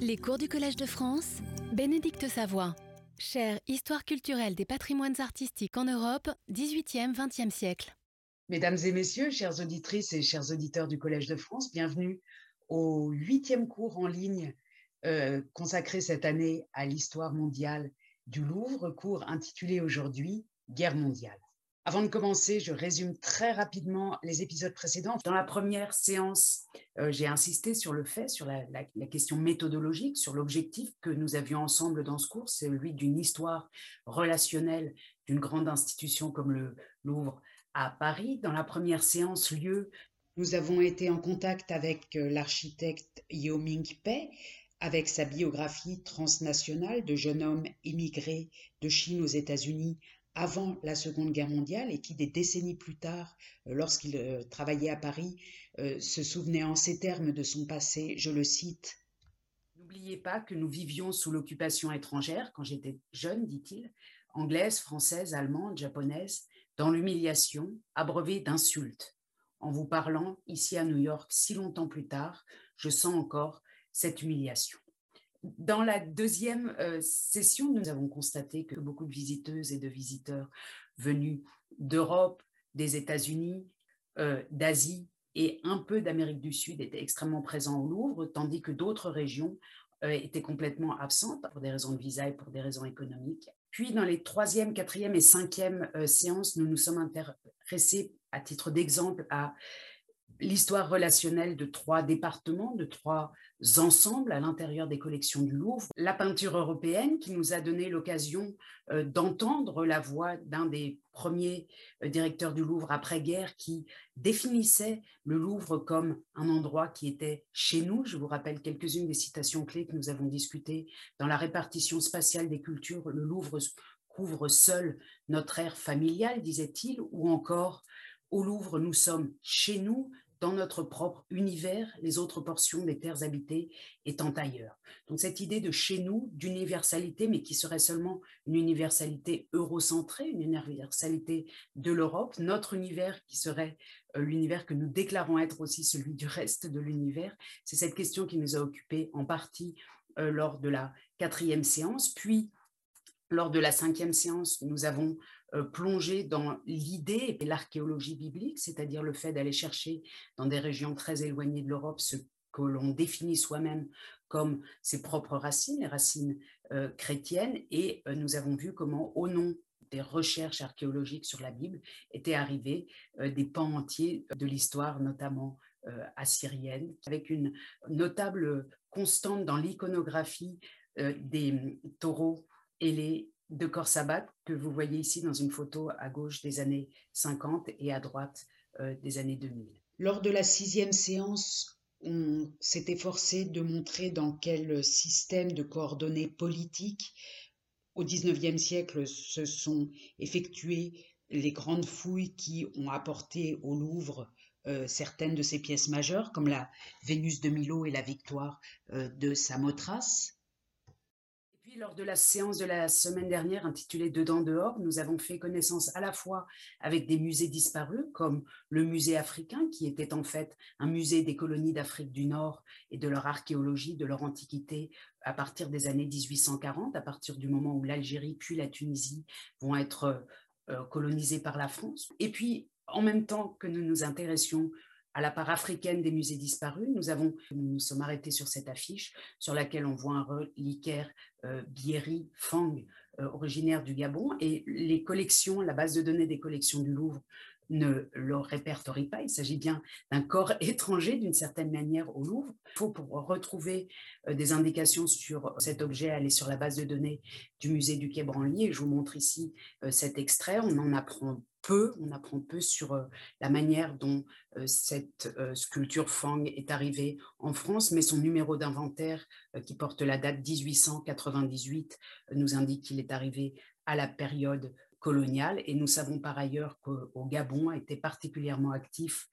Les cours du Collège de France, Bénédicte Savoie. Chère Histoire culturelle des patrimoines artistiques en Europe, 18e, 20e siècle. Mesdames et messieurs, chères auditrices et chers auditeurs du Collège de France, bienvenue au huitième cours en ligne euh, consacré cette année à l'histoire mondiale du Louvre, cours intitulé aujourd'hui Guerre mondiale. Avant de commencer, je résume très rapidement les épisodes précédents. Dans la première séance, euh, j'ai insisté sur le fait, sur la, question méthodologique, sur l'objectif que nous avions ensemble dans ce cours, celui d'une histoire relationnelle d'une grande institution comme le Louvre à Paris. Dans la première séance, lieu, nous avons été en contact avec euh, l'architecte Yo Ming Pei, avec sa biographie transnationale de jeune homme immigré de Chine aux États-Unis avant la Seconde Guerre mondiale et qui, des décennies plus tard, euh, lorsqu'il euh, travaillait à Paris, euh, se souvenait en ces termes de son passé, je le cite. N'oubliez pas que nous vivions sous l'occupation étrangère quand j'étais jeune, dit-il, anglaise, française, allemande, japonaise, dans l'humiliation, abreuvée d'insultes. En vous parlant ici à New York si longtemps plus tard, je sens encore cette humiliation. Dans la deuxième euh, session, nous avons constaté que beaucoup de visiteuses et de visiteurs venus d'Europe, des États-Unis, euh, d'Asie et un peu d'Amérique du Sud étaient extrêmement présents au Louvre, tandis que d'autres régions euh, étaient complètement absentes pour des raisons de visa et pour des raisons économiques. Puis, dans les troisième, quatrième et cinquième séances, nous nous sommes intéressés, à titre d'exemple, à l'histoire relationnelle de trois départements, de trois ensembles à l'intérieur des collections du Louvre. La peinture européenne qui nous a donné l'occasion euh, d'entendre la voix d'un des premiers euh, directeurs du Louvre après-guerre qui définissait le Louvre comme un endroit qui était chez nous. Je vous rappelle quelques-unes des citations clés que nous avons discutées dans la répartition spatiale des cultures. Le Louvre couvre seul notre ère familiale, disait-il, ou encore au Louvre, nous sommes chez nous, dans notre propre univers, les autres portions des terres habitées étant ailleurs. Donc cette idée de chez nous, d'universalité, mais qui serait seulement une universalité eurocentrée, une universalité de l'Europe, notre univers qui serait euh, l'univers que nous déclarons être aussi celui du reste de l'univers, c'est cette question qui nous a occupés en partie euh, lors de la quatrième séance, puis lors de la cinquième séance, nous avons euh, plongé dans l'idée et l'archéologie biblique, c'est-à-dire le fait d'aller chercher dans des régions très éloignées de l'Europe ce que l'on définit soi-même comme ses propres racines, les racines euh, chrétiennes, et euh, nous avons vu comment, au nom des recherches archéologiques sur la Bible, étaient arrivés des pans entiers de l'histoire, notamment assyrienne, avec une notable constante dans l'iconographie des taureaux et les de corps sabbat que vous voyez ici dans une photo à gauche des années 50 et à droite euh, des années 2000. Lors de la sixième séance, on s'est efforcé de montrer dans quel système de coordonnées politiques au XIXe siècle se sont effectuées les grandes fouilles qui ont apporté au Louvre euh, certaines de ses pièces majeures, comme la Vénus de Milo et la Victoire euh, de Samothrace lors de la séance de la semaine dernière intitulée Dedans dehors, nous avons fait connaissance à la fois avec des musées disparus, comme le musée africain, qui était en fait un musée des colonies d'Afrique du Nord et de leur archéologie, de leur antiquité à partir des années 1840, à partir du moment où l'Algérie puis la Tunisie vont être euh, colonisées par la France. Et puis, en même temps que nous nous intéressions à la part africaine des musées disparus. Nous avons, nous, nous sommes arrêtés sur cette affiche sur laquelle on voit un reliquaire euh, Bieri Fang, euh, originaire du Gabon, et les collections, la base de données des collections du Louvre ne le répertorie pas. Il s'agit bien d'un corps étranger d'une certaine manière au Louvre. Il faut pour retrouver euh, des indications sur cet objet aller sur la base de données du musée du Quai Branly. je vous montre ici euh, cet extrait. On en apprend on apprend peu sur la manière dont cette sculpture Fang est arrivée en France, mais son numéro d'inventaire qui porte la date 1898 nous indique qu'il est arrivé à la période coloniale et nous savons par ailleurs qu'au Gabon étaient particulièrement actifs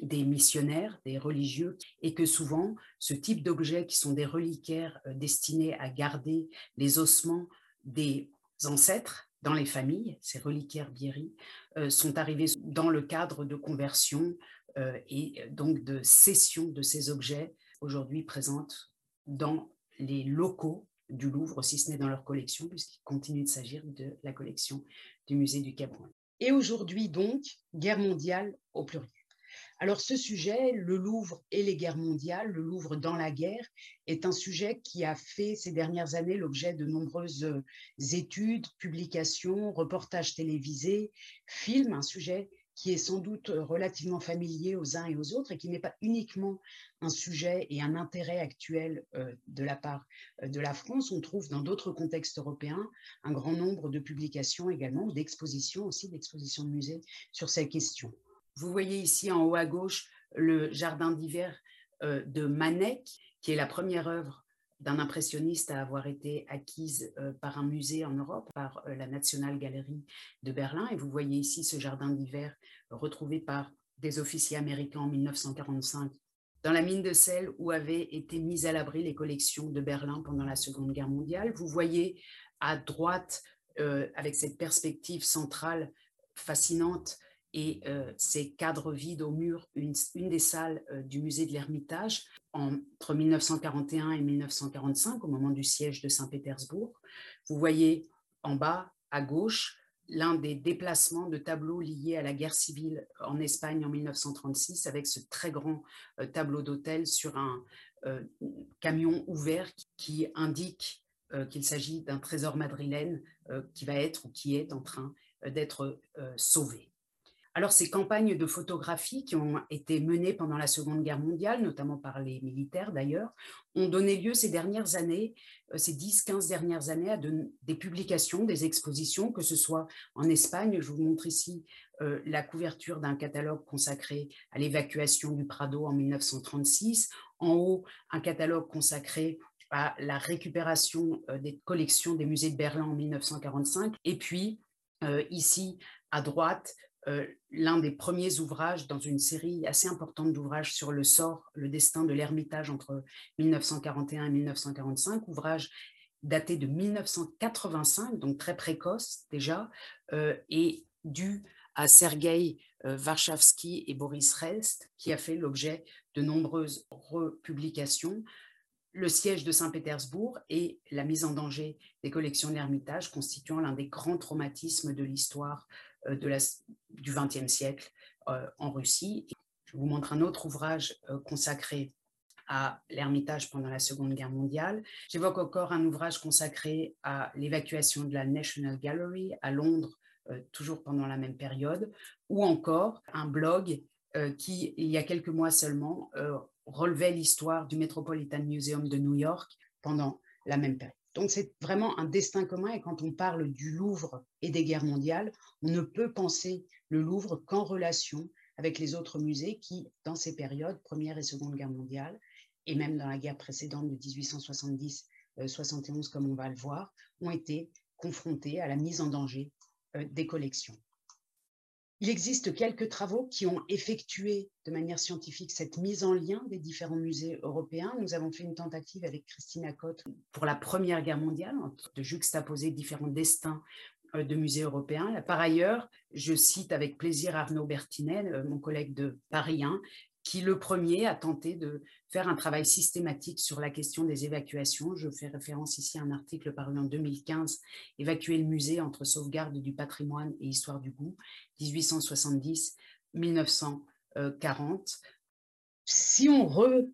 des missionnaires, des religieux, et que souvent ce type d'objets qui sont des reliquaires destinés à garder les ossements des ancêtres dans les familles, ces reliquaires Bieri, euh, sont arrivés dans le cadre de conversion euh, et donc de cession de ces objets aujourd'hui présentes dans les locaux du Louvre, si ce n'est dans leur collection, puisqu'il continue de s'agir de la collection du musée du Cameroun. Et aujourd'hui donc, guerre mondiale au pluriel. Alors ce sujet, le Louvre et les guerres mondiales, le Louvre dans la guerre, est un sujet qui a fait ces dernières années l'objet de nombreuses euh, études, publications, reportages télévisés, films, un sujet qui est sans doute euh, relativement familier aux uns et aux autres et qui n'est pas uniquement un sujet et un intérêt actuel euh, de la part de la France. On trouve dans d'autres contextes européens un grand nombre de publications également, d'expositions aussi, d'expositions de musées sur ces questions. Vous voyez ici en haut à gauche le jardin d'hiver euh, de Manet, qui est la première œuvre d'un impressionniste à avoir été acquise euh, par un musée en Europe, par euh, la National Gallery de Berlin. Et vous voyez ici ce jardin d'hiver retrouvé par des officiers américains en 1945 dans la mine de sel où avaient été mises à l'abri les collections de Berlin pendant la Seconde Guerre mondiale. Vous voyez à droite, avec cette perspective centrale fascinante, et euh, ces cadres vides au mur, une, des salles euh, du musée de l'Ermitage entre 1941 et 1945, au moment du siège de Saint-Pétersbourg. Vous voyez en bas, à gauche, l'un des déplacements de tableaux liés à la guerre civile en Espagne en 1936, avec ce très grand euh, tableau d'hôtel sur un camion ouvert qui indique qu'il s'agit d'un trésor madrilène qui va être ou qui est en train d'être sauvé. Alors, ces campagnes de photographie qui ont été menées pendant la Seconde Guerre mondiale, notamment par les militaires d'ailleurs, ont donné lieu ces dernières années, euh, ces 10-15 dernières années, à des publications, des expositions, que ce soit en Espagne, je vous montre ici euh, la couverture d'un catalogue consacré à l'évacuation du Prado en 1936, en haut, un catalogue consacré à la récupération euh, des collections des musées de Berlin en 1945, et puis ici, à droite, euh, l'un des premiers ouvrages dans une série assez importante d'ouvrages sur le sort, le destin de l'Ermitage entre 1941 et 1945, ouvrage daté de 1985, donc très précoce déjà, euh, et dû à Sergei euh, et Boris Rest, qui a fait l'objet de nombreuses republications. Le siège de Saint-Pétersbourg et la mise en danger des collections de l'Ermitage constituant l'un des grands traumatismes de l'histoire de la, du XXe siècle euh, en Russie. Je vous montre un autre ouvrage euh, consacré à l'Ermitage pendant la Seconde Guerre mondiale. J'évoque encore un ouvrage consacré à l'évacuation de la National Gallery à Londres, toujours pendant la même période, ou encore un blog qui, il y a quelques mois seulement, relevait l'histoire du Metropolitan Museum de New York pendant la même période. Donc c'est vraiment un destin commun et quand on parle du Louvre et des guerres mondiales, on ne peut penser le Louvre qu'en relation avec les autres musées qui, dans ces périodes, Première et Seconde Guerre mondiale, et même dans la guerre précédente de 1870-71, euh, comme on va le voir, ont été confrontés à la mise en danger euh, des collections. Il existe quelques travaux qui ont effectué de manière scientifique cette mise en lien des différents musées européens. Nous avons fait une tentative avec Christina Cotte pour la Première Guerre mondiale de juxtaposer différents destins euh, de musées européens. Par ailleurs, je cite avec plaisir Arnaud Bertinet, euh, mon collègue de Paris 1, qui le premier a tenté de faire un travail systématique sur la question des évacuations. Je fais référence ici à un article paru en 2015, Évacuer le musée entre sauvegarde du patrimoine et histoire du goût, 1870-1940. Si on re,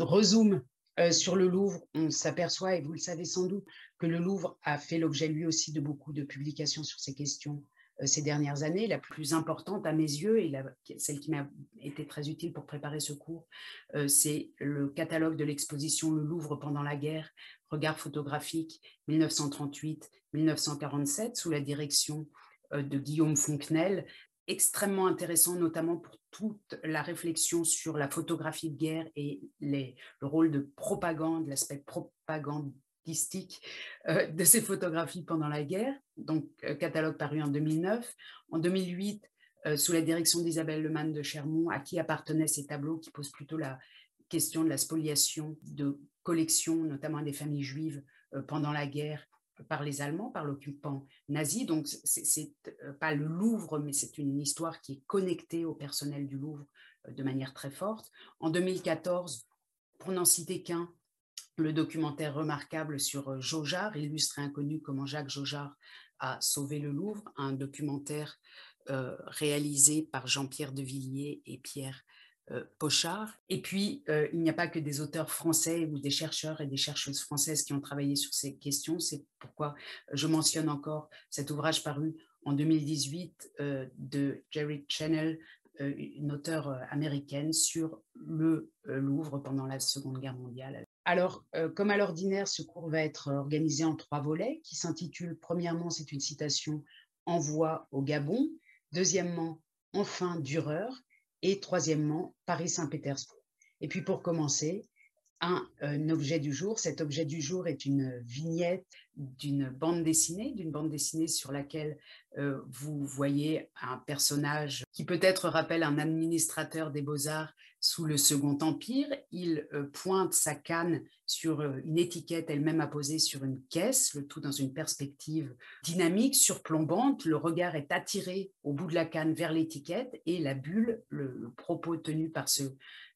rezoome euh, sur le Louvre, on s'aperçoit, et vous le savez sans doute, que le Louvre a fait l'objet lui aussi de beaucoup de publications sur ces questions ces dernières années. La plus importante à mes yeux et celle qui m'a été très utile pour préparer ce cours, euh, c'est le catalogue de l'exposition Le Louvre pendant la guerre, regard photographique 1938-1947 sous la direction euh, de Guillaume Fonquenel, extrêmement intéressant notamment pour toute la réflexion sur la photographie de guerre et le rôle de propagande, l'aspect propagande euh, de ces photographies pendant la guerre, donc euh, catalogue paru en 2009. En 2008, euh, sous la direction d'Isabelle Lemann de Chermont, à qui appartenaient ces tableaux qui posent plutôt la question de la spoliation de collections, notamment des familles juives, pendant la guerre par les Allemands, par l'occupant nazi. Donc, c'est pas le Louvre, mais c'est une histoire qui est connectée au personnel du Louvre de manière très forte. En 2014, pour n'en citer qu'un, le documentaire remarquable sur Jaujard, illustre et inconnu comment Jacques Jaujard a sauvé le Louvre, un documentaire réalisé par Jean-Pierre Devilliers et Pierre Pochard. Et puis, il n'y a pas que des auteurs français ou des chercheurs et des chercheuses françaises qui ont travaillé sur ces questions. C'est pourquoi je mentionne encore cet ouvrage paru en 2018 de Jerry Channel, une auteure américaine, sur le Louvre pendant la Seconde Guerre mondiale. Alors, comme à l'ordinaire, ce cours va être organisé en trois volets qui s'intitulent, premièrement, c'est une citation Envoi au Gabon, deuxièmement, Enfin Dureur, et troisièmement, Paris-Saint-Pétersbourg. Et puis pour commencer, un, objet du jour. Cet objet du jour est une vignette d'une bande dessinée, d'une bande dessinée sur laquelle vous voyez un personnage qui peut-être rappelle un administrateur des beaux-arts sous le Second Empire. Il pointe sa canne sur une étiquette elle-même apposée sur une caisse, le tout dans une perspective dynamique, surplombante. Le regard est attiré au bout de la canne vers l'étiquette et la bulle, le propos tenu par ce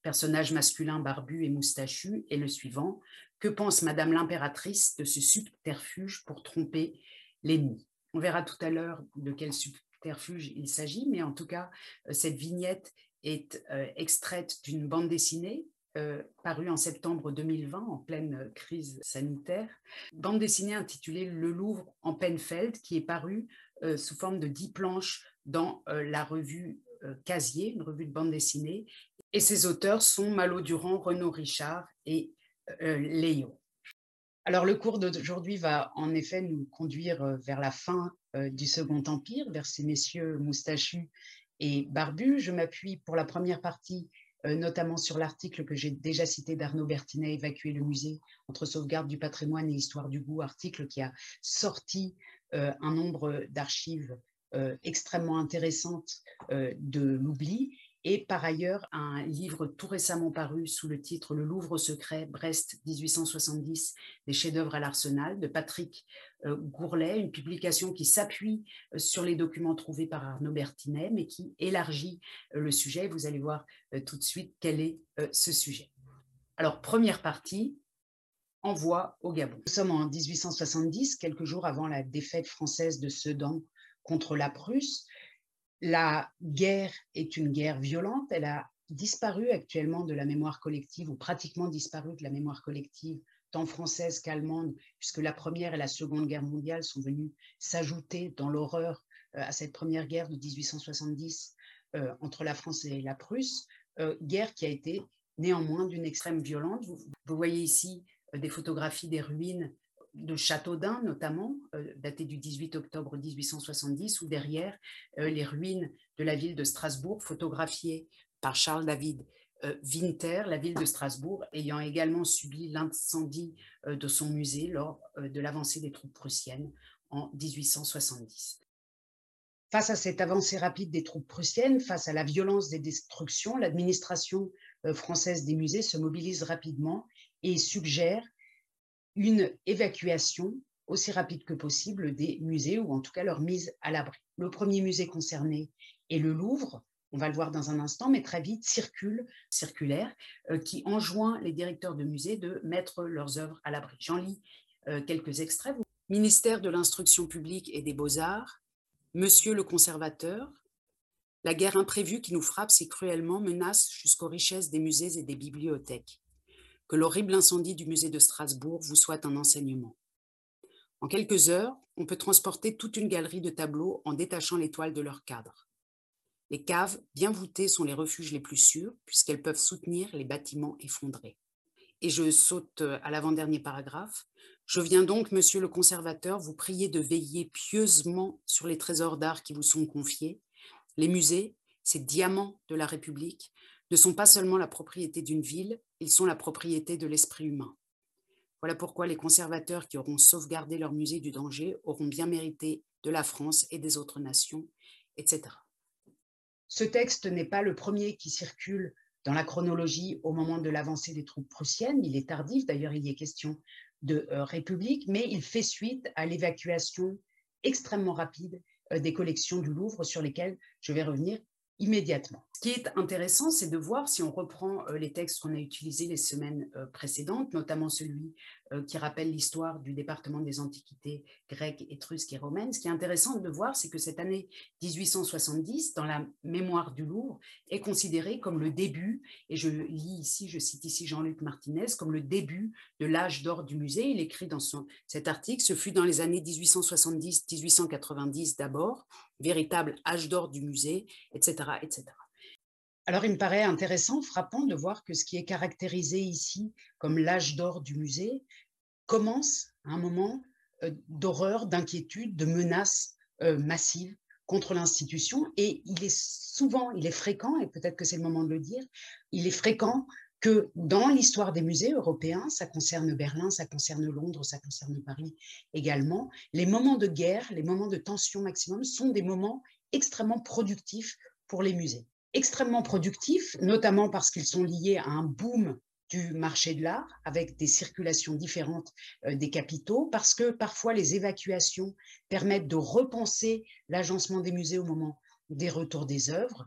personnage masculin barbu et moustachu, est le suivant. Que pense Madame l'impératrice de ce subterfuge pour tromper l'ennemi? On verra tout à l'heure de quel subterfuge il s'agit, mais en tout cas, euh, cette vignette est euh, extraite d'une bande dessinée euh, parue en septembre 2020 en pleine crise sanitaire, bande dessinée intitulée Le Louvre en Penfeld, qui est parue sous forme de dix planches dans la revue Casier, une revue de bande dessinée, et ses auteurs sont Malo Durand, Renaud Richard et euh, Léo. Alors le cours d'aujourd'hui va en effet nous conduire euh, vers la fin euh, du Second Empire, vers ces messieurs moustachus et barbus. Je m'appuie pour la première partie notamment sur l'article que j'ai déjà cité d'Arnaud Bertinet, Évacuer le musée entre sauvegarde du patrimoine et histoire du goût, article qui a sorti un nombre d'archives extrêmement intéressantes de l'oubli et par ailleurs un livre tout récemment paru sous le titre Le Louvre secret, Brest 1870, des chefs-d'œuvre à l'arsenal de Patrick euh, Gourlet, une publication qui s'appuie euh, sur les documents trouvés par Arnaud Bertinet, mais qui élargit euh, le sujet. Vous allez voir tout de suite quel est ce sujet. Alors, première partie, envoi au Gabon. Nous sommes en 1870, quelques jours avant la défaite française de Sedan contre la Prusse. La guerre est une guerre violente, elle a disparu actuellement de la mémoire collective, ou pratiquement disparu de la mémoire collective, tant française qu'allemande, puisque la Première et la Seconde Guerre mondiale sont venues s'ajouter dans l'horreur euh, à cette première guerre de 1870 euh, entre la France et la Prusse, euh, guerre qui a été néanmoins d'une extrême violence. vous voyez ici des photographies des ruines de Châteaudun notamment, euh, daté du 18 octobre 1870, ou derrière euh, les ruines de la ville de Strasbourg, photographiées par Charles David euh, Winter, la ville de Strasbourg, ayant également subi l'incendie de son musée lors de l'avancée des troupes prussiennes en 1870. Face à cette avancée rapide des troupes prussiennes, face à la violence des destructions, l'administration française des musées se mobilise rapidement et suggère une évacuation aussi rapide que possible des musées ou en tout cas leur mise à l'abri. Le premier musée concerné est le Louvre, on va le voir dans un instant, mais très vite circule, circulaire, euh, qui enjoint les directeurs de musées de mettre leurs œuvres à l'abri. J'en lis euh, quelques extraits. Ministère de l'Instruction publique et des Beaux-Arts, Monsieur le conservateur, la guerre imprévue qui nous frappe si cruellement menace jusqu'aux richesses des musées et des bibliothèques que l'horrible incendie du musée de Strasbourg vous soit un enseignement. En quelques heures, on peut transporter toute une galerie de tableaux en détachant les toiles de leur cadre. Les caves bien voûtées sont les refuges les plus sûrs puisqu'elles peuvent soutenir les bâtiments effondrés. Et je saute à l'avant-dernier paragraphe. Je viens donc, monsieur le conservateur, vous prier de veiller pieusement sur les trésors d'art qui vous sont confiés. Les musées, ces diamants de la République, ne sont pas seulement la propriété d'une ville, ils sont la propriété de l'esprit humain. Voilà pourquoi les conservateurs qui auront sauvegardé leur musée du danger auront bien mérité de la France et des autres nations, etc. Ce texte n'est pas le premier qui circule dans la chronologie au moment de l'avancée des troupes prussiennes. Il est tardif, d'ailleurs il y est question de euh, République, mais il fait suite à l'évacuation extrêmement rapide euh, des collections du Louvre sur lesquelles je vais revenir immédiatement. Ce qui est intéressant, c'est de voir si on reprend euh, les textes qu'on a utilisés les semaines euh, précédentes, notamment celui euh, qui rappelle l'histoire du département des antiquités grecques, étrusques et romaines. Ce qui est intéressant de voir, c'est que cette année 1870, dans la mémoire du Louvre, est considérée comme le début, et je lis ici, je cite ici Jean-Luc Martinez, comme le début de l'âge d'or du musée. Il écrit dans son, cet article, ce fut dans les années 1870-1890 d'abord, véritable âge d'or du musée, etc., etc. Alors, il me paraît intéressant, frappant de voir que ce qui est caractérisé ici comme l'âge d'or du musée commence à un moment euh, d'horreur, d'inquiétude, de menaces euh, massives contre l'institution. Et il est souvent, il est fréquent, et peut-être que c'est le moment de le dire, il est fréquent que dans l'histoire des musées européens, ça concerne Berlin, ça concerne Londres, ça concerne Paris également, les moments de guerre, les moments de tension maximum sont des moments extrêmement productifs pour les musées extrêmement productifs, notamment parce qu'ils sont liés à un boom du marché de l'art avec des circulations différentes euh, des capitaux, parce que parfois les évacuations permettent de repenser l'agencement des musées au moment des retours des œuvres,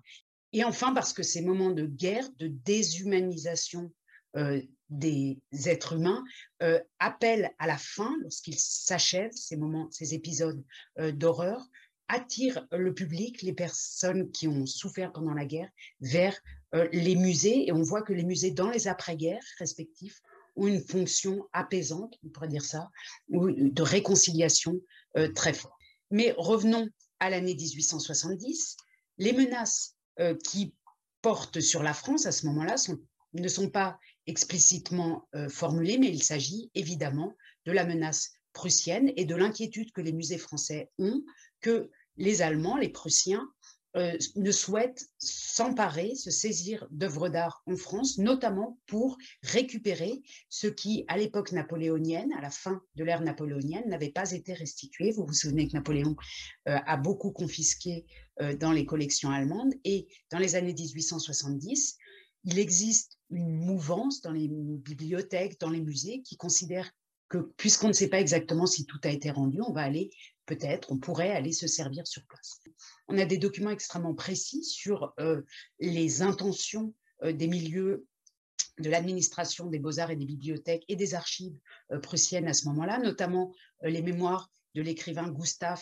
et enfin parce que ces moments de guerre, de déshumanisation euh, des êtres humains euh, appellent à la fin, lorsqu'ils s'achèvent, ces moments, ces épisodes d'horreur, attire le public, les personnes qui ont souffert pendant la guerre, vers euh, les musées. Et on voit que les musées, dans les après-guerres respectifs, ont une fonction apaisante, on pourrait dire ça, ou de réconciliation euh, très forte. Mais revenons à l'année 1870. Les menaces euh, qui portent sur la France à ce moment-là ne sont pas explicitement formulées, mais il s'agit évidemment de la menace prussienne et de l'inquiétude que les musées français ont que les Allemands, les Prussiens, euh, ne souhaitent s'emparer, se saisir d'œuvres d'art en France, notamment pour récupérer ce qui, à l'époque napoléonienne, à la fin de l'ère napoléonienne, n'avait pas été restitué. Vous vous souvenez que Napoléon euh, a beaucoup confisqué euh, dans les collections allemandes et dans les années 1870, il existe une mouvance dans les bibliothèques, dans les musées, qui considère que puisqu'on ne sait pas exactement si tout a été rendu, on va aller peut-être, on pourrait aller se servir sur place. On a des documents extrêmement précis sur euh, les intentions euh, des milieux de l'administration des beaux-arts et des bibliothèques et des archives euh, prussiennes à ce moment-là, notamment les mémoires de l'écrivain Gustav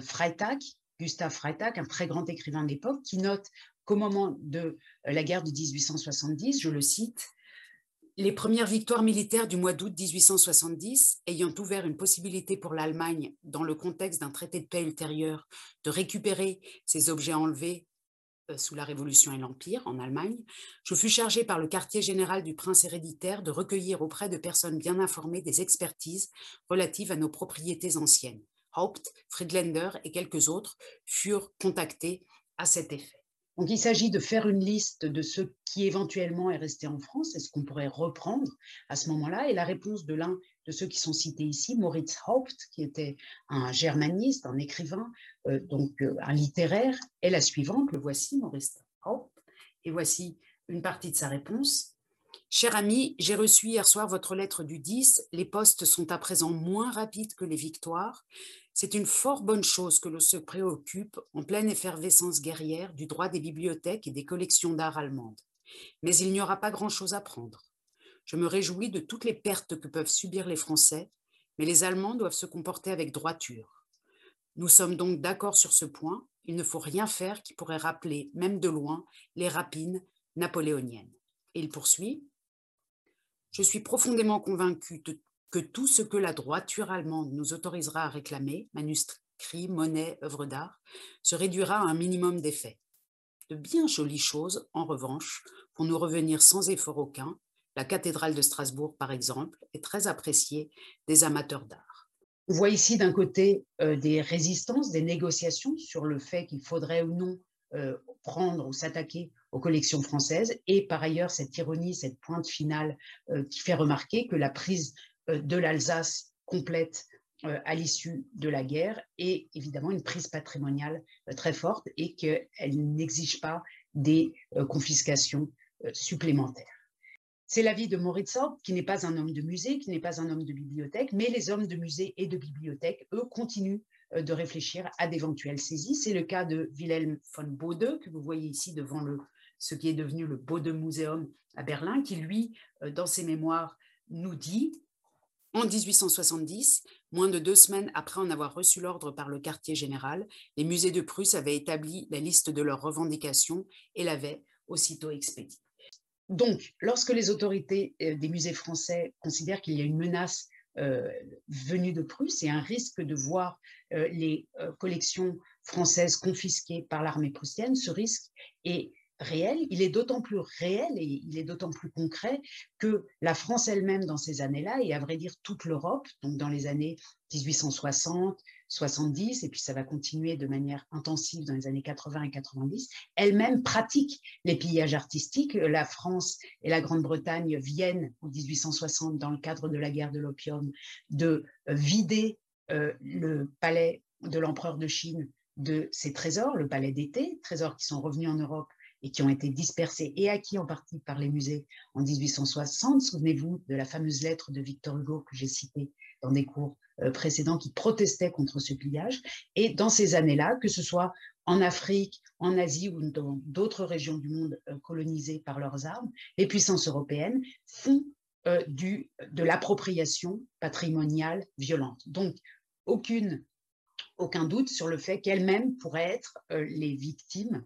Freytag, Gustav Freytag, un très grand écrivain de l'époque, qui note qu'au moment de la guerre de 1870, je le cite, les premières victoires militaires du mois d'août 1870 ayant ouvert une possibilité pour l'Allemagne, dans le contexte d'un traité de paix ultérieur, de récupérer ces objets enlevés euh, sous la Révolution et l'Empire en Allemagne, je fus chargé par le quartier général du prince héréditaire de recueillir auprès de personnes bien informées des expertises relatives à nos propriétés anciennes. Haupt, Friedländer et quelques autres furent contactés à cet effet. Donc, il s'agit de faire une liste de ce qui éventuellement est resté en France et ce qu'on pourrait reprendre à ce moment-là. Et la réponse de l'un de ceux qui sont cités ici, Moritz Haupt, qui était un germaniste, un écrivain, euh, donc euh, un littéraire, est la suivante. Le voici, Moritz Haupt. Et voici une partie de sa réponse. Cher ami, j'ai reçu hier soir votre lettre du 10. Les postes sont à présent moins rapides que les victoires. C'est une fort bonne chose que l'on se préoccupe, en pleine effervescence guerrière, du droit des bibliothèques et des collections d'art allemandes. Mais il n'y aura pas grand-chose à prendre. Je me réjouis de toutes les pertes que peuvent subir les Français, mais les Allemands doivent se comporter avec droiture. Nous sommes donc d'accord sur ce point. Il ne faut rien faire qui pourrait rappeler, même de loin, les rapines napoléoniennes. Et il poursuit Je suis profondément convaincu que tout ce que la droiture allemande nous autorisera à réclamer, manuscrits, monnaie, œuvres d'art, se réduira à un minimum d'effets. De bien jolies choses, en revanche, vont nous revenir sans effort aucun. La cathédrale de Strasbourg, par exemple, est très appréciée des amateurs d'art. On voit ici d'un côté euh, des résistances, des négociations sur le fait qu'il faudrait ou non euh, prendre ou s'attaquer aux collections françaises, et par ailleurs cette ironie, cette pointe finale euh, qui fait remarquer que la prise euh, de l'Alsace complète euh, à l'issue de la guerre et évidemment une prise patrimoniale très forte et qu'elle n'exige pas des confiscations supplémentaires. C'est l'avis de Moritz qui n'est pas un homme de musée, qui n'est pas un homme de bibliothèque, mais les hommes de musée et de bibliothèque, eux, continuent de réfléchir à d'éventuelles saisies. C'est le cas de Wilhelm von Bode, que vous voyez ici devant le, ce qui est devenu le Bode à Berlin, qui, lui, dans ses mémoires, nous dit en 1870, moins de deux semaines après en avoir reçu l'ordre par le quartier général, les musées de Prusse avaient établi la liste de leurs revendications et l'avaient aussitôt expédiée. Donc, lorsque les autorités euh, des musées français considèrent qu'il y a une menace euh, venue de Prusse et un risque de voir euh, les collections françaises confisquées par l'armée prussienne, ce risque est réel, il est d'autant plus réel et il est d'autant plus concret que la France elle-même dans ces années-là, et à vrai dire toute l'Europe, donc dans les années 1860, 70, et puis ça va continuer de manière intensive dans les années 80 et 90, elle-même pratique les pillages artistiques. La France et la Grande-Bretagne viennent en 1860, dans le cadre de la guerre de l'opium, de vider euh, le palais de l'empereur de Chine de ses trésors, le palais d'été, trésors qui sont revenus en Europe et qui ont été dispersés et acquis en partie par les musées en 1860. Souvenez-vous de la fameuse lettre de Victor Hugo que j'ai citée dans des cours euh, précédents qui protestait contre ce pillage. Et dans ces années-là, que ce soit en Afrique, en Asie ou dans d'autres régions du monde euh, colonisées par leurs armes, les puissances européennes font euh, de l'appropriation patrimoniale violente. Donc, aucune, aucun doute sur le fait qu'elles-mêmes pourraient être les victimes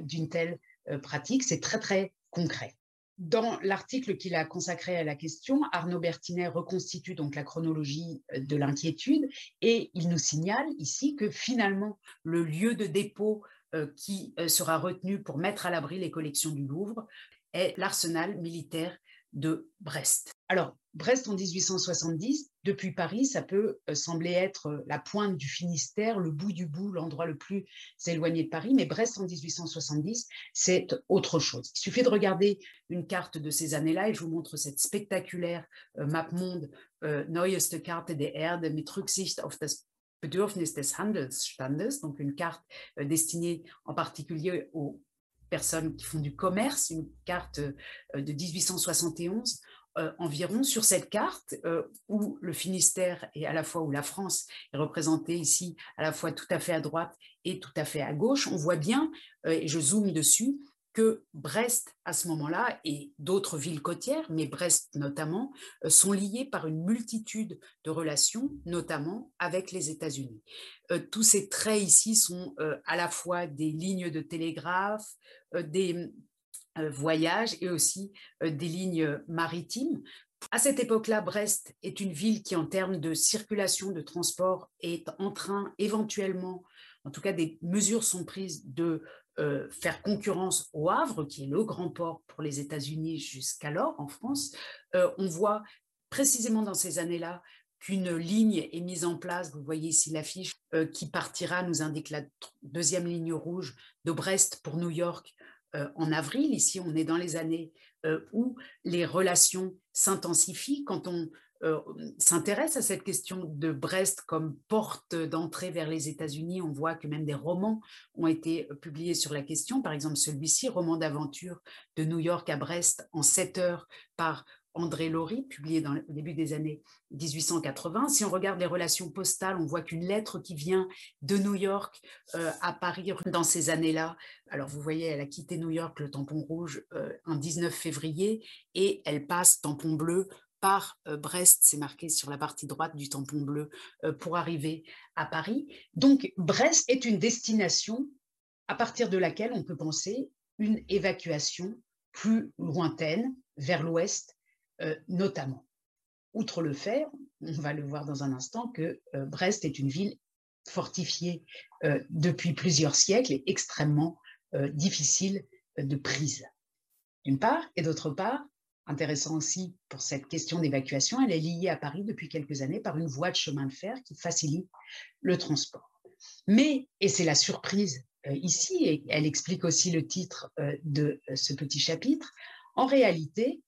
d'une telle pratique. C'est très, très concret. Dans l'article qu'il a consacré à la question, Arnaud Bertinet reconstitue donc la chronologie euh, de l'inquiétude et il nous signale ici que finalement le lieu de dépôt euh, qui sera retenu pour mettre à l'abri les collections du Louvre est l'arsenal militaire de Brest. Alors, Brest en 1870, depuis Paris, ça peut euh, sembler être euh, la pointe du Finistère, le bout du bout, l'endroit le plus éloigné de Paris, mais Brest en 1870, c'est autre chose. Il suffit de regarder une carte de ces années-là et je vous montre cette spectaculaire euh, map monde, Neueste Karte der Erde mit Rücksicht auf das Bedürfnis des Handelsstandes, donc une carte destinée en particulier aux personnes qui font du commerce, une carte de 1871 euh, environ sur cette carte euh, où le Finistère est à la fois où la France est représentée ici à la fois tout à fait à droite et tout à fait à gauche, on voit bien, euh, et je zoome dessus, que Brest, à ce moment-là, et d'autres villes côtières, mais Brest notamment, sont liées par une multitude de relations, notamment avec les États-Unis. tous ces traits ici sont à la fois des lignes de télégraphe, des voyages et aussi euh, des lignes maritimes. À cette époque-là, Brest est une ville qui, en termes de circulation, de transport, est en train éventuellement, en tout cas des mesures sont prises de euh, faire concurrence au Havre, qui est le grand port pour les États-Unis jusqu'alors en France. on voit précisément dans ces années-là qu'une ligne est mise en place, vous voyez ici l'affiche, qui partira, nous indique la deuxième ligne rouge de Brest pour New York euh, en avril. Ici, on est dans les années euh, où les relations s'intensifient. Quand on euh, s'intéresse à cette question de Brest comme porte d'entrée vers les États-Unis, on voit que même des romans ont été publiés sur la question. Par exemple, celui-ci, roman d'aventure de New York à Brest en 7 heures par André Laurie, publié au début des années 1880. Si on regarde les relations postales, on voit qu'une lettre qui vient de New York euh, à Paris dans ces années-là, alors vous voyez, elle a quitté New York, le tampon rouge, euh, un 19 février, et elle passe tampon bleu par euh, Brest, c'est marqué sur la partie droite du tampon bleu, pour arriver à Paris. Donc Brest est une destination à partir de laquelle on peut penser une évacuation plus lointaine vers l'ouest notamment. Outre le fait, on va le voir dans un instant, que euh, Brest est une ville fortifiée euh, depuis plusieurs siècles et extrêmement difficile de prise, d'une part, et d'autre part, intéressant aussi pour cette question d'évacuation, elle est liée à Paris depuis quelques années par une voie de chemin de fer qui facilite le transport. Mais, et c'est la surprise ici, et elle explique aussi le titre de ce petit chapitre, en réalité,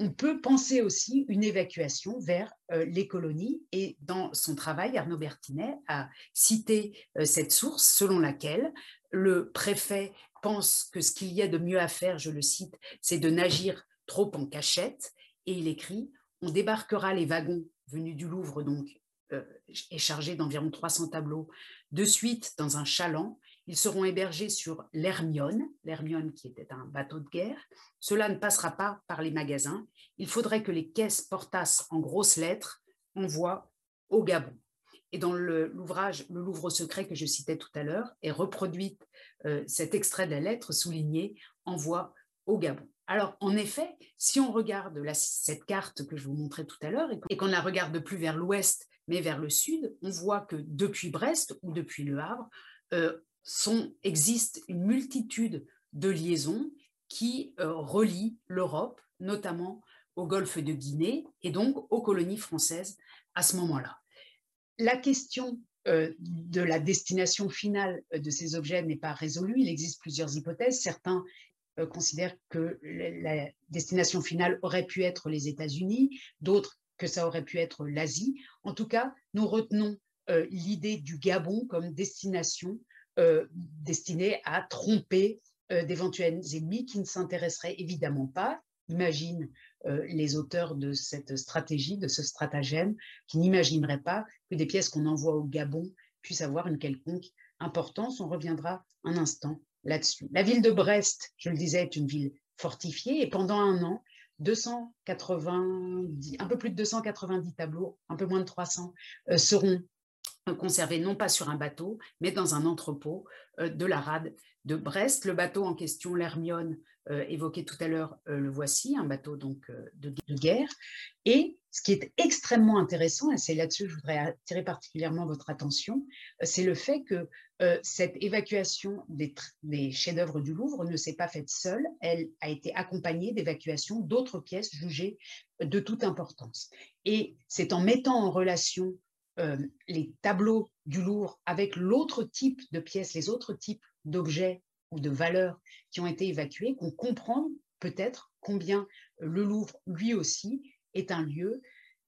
on peut penser aussi une évacuation vers euh, les colonies. Et dans son travail, Arnaud Bertinet a cité euh, cette source selon laquelle le préfet pense que ce qu'il y a de mieux à faire, je le cite, c'est de n'agir trop en cachette. Et il écrit On débarquera les wagons venus du Louvre, donc est chargé d'environ 300 tableaux de suite dans un chaland. Ils seront hébergés sur l'Hermione, l'Hermione qui était un bateau de guerre. Cela ne passera pas par les magasins. Il faudrait que les caisses portassent en grosses lettres envoi au Gabon. Et dans l'ouvrage Le Louvre secret que je citais tout à l'heure, est reproduite euh, cet extrait de la lettre souligné Envoi au Gabon. Alors, en effet, si on regarde cette carte que je vous montrais tout à l'heure et qu'on ne la regarde plus vers l'ouest, mais vers le sud, on voit que depuis Brest ou depuis Le Havre, euh, sont, existe une multitude de liaisons qui euh, relient l'Europe, notamment au golfe de Guinée et donc aux colonies françaises à ce moment-là. La question euh, de la destination finale euh, de ces objets n'est pas résolue. Il existe plusieurs hypothèses. Certains euh, considèrent que la destination finale aurait pu être les États-Unis, d'autres que ça aurait pu être l'Asie. En tout cas, nous retenons l'idée du Gabon comme destination destinée à tromper d'éventuels ennemis qui ne s'intéresseraient évidemment pas, imagine euh, les auteurs de cette stratégie, de ce stratagème, qui n'imagineraient pas que des pièces qu'on envoie au Gabon puissent avoir une quelconque importance. On reviendra un instant là-dessus. La ville de Brest, je le disais, est une ville fortifiée et pendant un an, 290, un peu plus de 290 tableaux, un peu moins de 300, euh, seront conservés non pas sur un bateau, mais dans un entrepôt euh, de la rade de Brest. Le bateau en question, l'Hermione, euh, évoqué tout à l'heure, euh, le voici, un bateau donc de, guerre. Et ce qui est extrêmement intéressant, et c'est là-dessus que je voudrais attirer particulièrement votre attention, c'est le fait que cette évacuation des, des chefs-d'œuvre du Louvre ne s'est pas faite seule, elle a été accompagnée d'évacuation d'autres pièces jugées de toute importance. Et c'est en mettant en relation les tableaux du Louvre avec l'autre type de pièces, les autres types d'objets ou de valeurs qui ont été évacuées, qu'on comprend peut-être combien le Louvre, lui aussi, est un lieu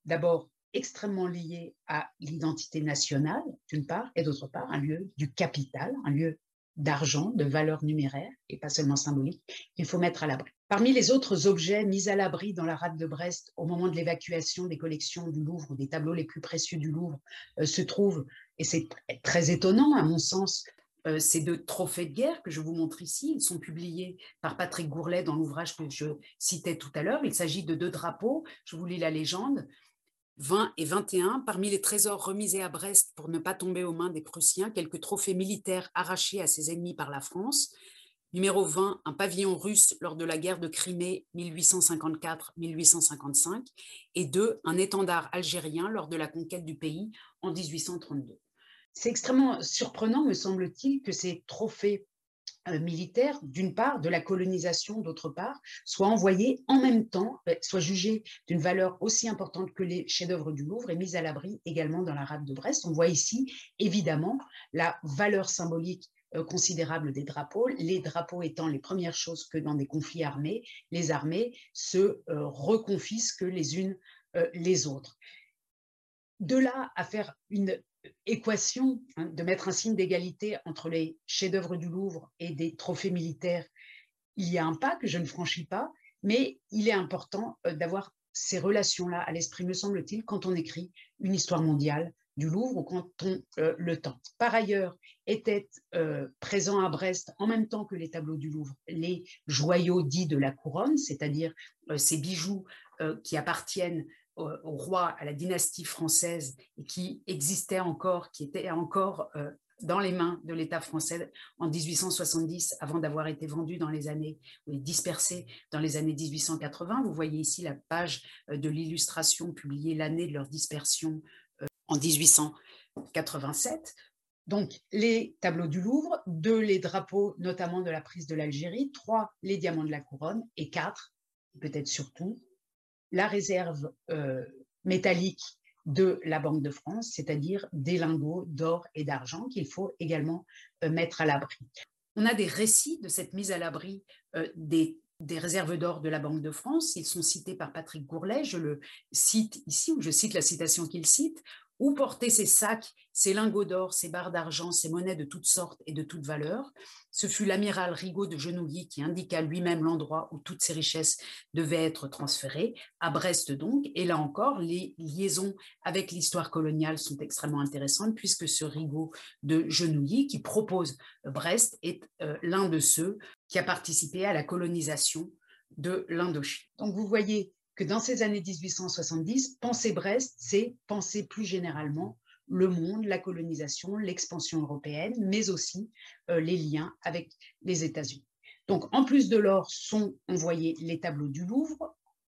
d'abord extrêmement lié à l'identité nationale, d'une part, et d'autre part, un lieu du capital, un lieu d'argent, de valeur numéraire, et pas seulement symbolique, qu'il faut mettre à l'abri. Parmi les autres objets mis à l'abri dans la rade de Brest au moment de l'évacuation des collections du Louvre, ou des tableaux les plus précieux du Louvre, euh, se trouvent, et c'est très étonnant à mon sens, euh, ces deux trophées de guerre que je vous montre ici. Ils sont publiés par Patrick Gourlet dans l'ouvrage que je citais tout à l'heure. Il s'agit de deux drapeaux. Je vous lis la légende. 20 et 21, parmi les trésors remisés à Brest pour ne pas tomber aux mains des Prussiens, quelques trophées militaires arrachés à ses ennemis par la France. Numéro 20, un pavillon russe lors de la guerre de Crimée 1854-1855. Et 2, un étendard algérien lors de la conquête du pays en 1832. C'est extrêmement surprenant, me semble-t-il, que ces trophées euh, militaires, d'une part, de la colonisation, d'autre part, soient envoyés en même temps, euh, soient jugés d'une valeur aussi importante que les chefs-d'œuvre du Louvre et mis à l'abri également dans la rade de Brest. On voit ici, évidemment, la valeur symbolique considérable des drapeaux, les drapeaux étant les premières choses que dans des conflits armés, les armées se reconfisquent les unes les autres. De là à faire une équation hein, de mettre un signe d'égalité entre les chefs-d'œuvre du Louvre et des trophées militaires, il y a un pas que je ne franchis pas, mais il est important euh, d'avoir ces relations-là à l'esprit, me semble-t-il, quand on écrit une histoire mondiale Louvre ou quand on euh, le tente. Par ailleurs, étaient euh, présents à Brest en même temps que les tableaux du Louvre, les joyaux dits de la couronne, c'est-à-dire ces bijoux qui appartiennent au, roi, à la dynastie française, et qui existait encore, qui était encore euh, dans les mains de l'État français en 1870, avant d'avoir été vendu dans les années, ou dispersé dans les années 1880. Vous voyez ici la page euh, de l'illustration publiée l'année de leur dispersion euh, en 1887. Donc, les tableaux du Louvre, deux, les drapeaux, notamment de la prise de l'Algérie, trois, les diamants de la couronne, et quatre, peut-être surtout, la réserve euh, métallique de la Banque de France, c'est-à-dire des lingots d'or et d'argent qu'il faut également euh, mettre à l'abri. On a des récits de cette mise à l'abri euh, des, des, réserves d'or de la Banque de France. Ils sont cités par Patrick Gourlet. Je le cite ici, ou je cite la citation qu'il cite. Où porter ses sacs, ses lingots d'or, ses barres d'argent, ses monnaies de toutes sortes et de toutes valeurs? Ce fut l'amiral Rigaud de Genouilly qui indiqua lui-même l'endroit où toutes ces richesses devaient être transférées, à Brest donc. Et là encore, les liaisons avec l'histoire coloniale sont extrêmement intéressantes, puisque ce Rigaud de Genouilly qui propose Brest est euh, l'un de ceux qui a participé à la colonisation de l'Indochine. Donc vous voyez que dans ces années 1870, penser Brest, c'est penser plus généralement le monde, la colonisation, l'expansion européenne, mais aussi euh, les liens avec les États-Unis. Donc, en plus de l'or, sont envoyés les tableaux du Louvre,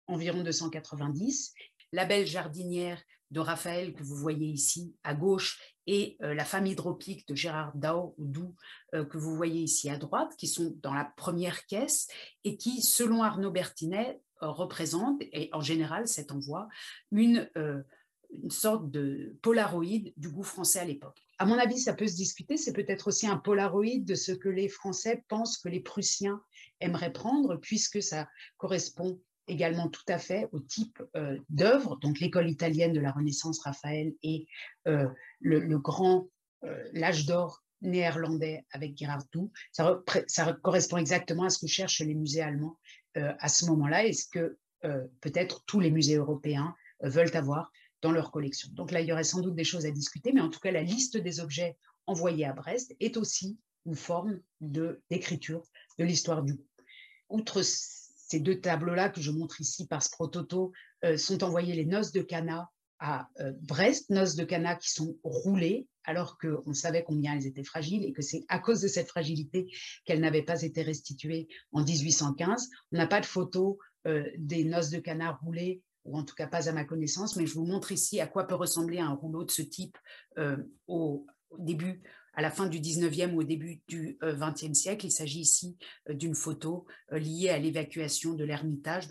environ 290, la belle jardinière de Raphaël que vous voyez ici à gauche et euh, la femme hydropique de Gérard Dao ou euh, que vous voyez ici à droite, qui sont dans la première caisse et qui, selon Arnaud Bertinet, représente, et en général, cet envoi, une, euh, une sorte de polaroïde du goût français à l'époque. À mon avis, ça peut se discuter. C'est peut-être aussi un polaroïde de ce que les Français pensent que les Prussiens aimeraient prendre, puisque ça correspond également tout à fait au type euh, d'œuvre, donc l'école italienne de la Renaissance, Raphaël, et euh, le, grand, l'âge d'or néerlandais avec Girardot. Ça, ça, correspond exactement à ce que cherchent les musées allemands à ce moment-là est ce que euh, peut-être tous les musées européens euh, veulent avoir dans leur collection. Donc là, il y aurait sans doute des choses à discuter, mais en tout cas, la liste des objets envoyés à Brest est aussi une forme d'écriture de, l'histoire du goût. Outre ces deux tableaux-là que je montre ici par ce prototo, sont envoyés les noces de Cana à Brest, noces de Cana qui sont roulées alors qu'on savait combien elles étaient fragiles et que c'est à cause de cette fragilité qu'elles n'avaient pas été restituées en 1815. On n'a pas de photo euh, des noces de canard roulées, ou en tout cas pas à ma connaissance, mais je vous montre ici à quoi peut ressembler un rouleau de ce type euh, au, début, à la fin du 19e ou au début du 20e euh, siècle. Il s'agit ici d'une photo liée à l'évacuation de l'Ermitage.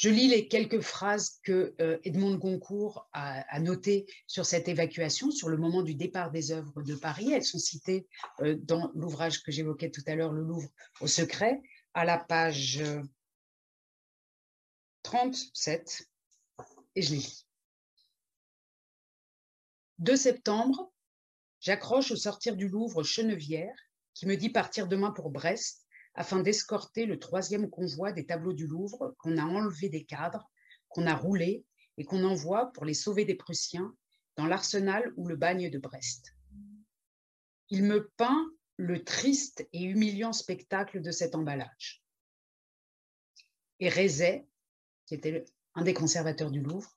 Je lis les quelques phrases que euh, Edmond Goncourt a, notées sur cette évacuation, sur le moment du départ des œuvres de Paris. Elles sont citées euh, dans l'ouvrage que j'évoquais tout à l'heure, Le Louvre au secret, à la page 37, euh, et je les lis. 2 septembre, j'accroche au sortir du Louvre Chenevière, qui me dit partir demain pour Brest, afin d'escorter le troisième convoi des tableaux du Louvre qu'on a enlevé des cadres, qu'on a roulés et qu'on envoie pour les sauver des Prussiens dans l'arsenal ou le bagne de Brest. Il me peint le triste et humiliant spectacle de cet emballage. Et Rézet, qui était un des conservateurs du Louvre,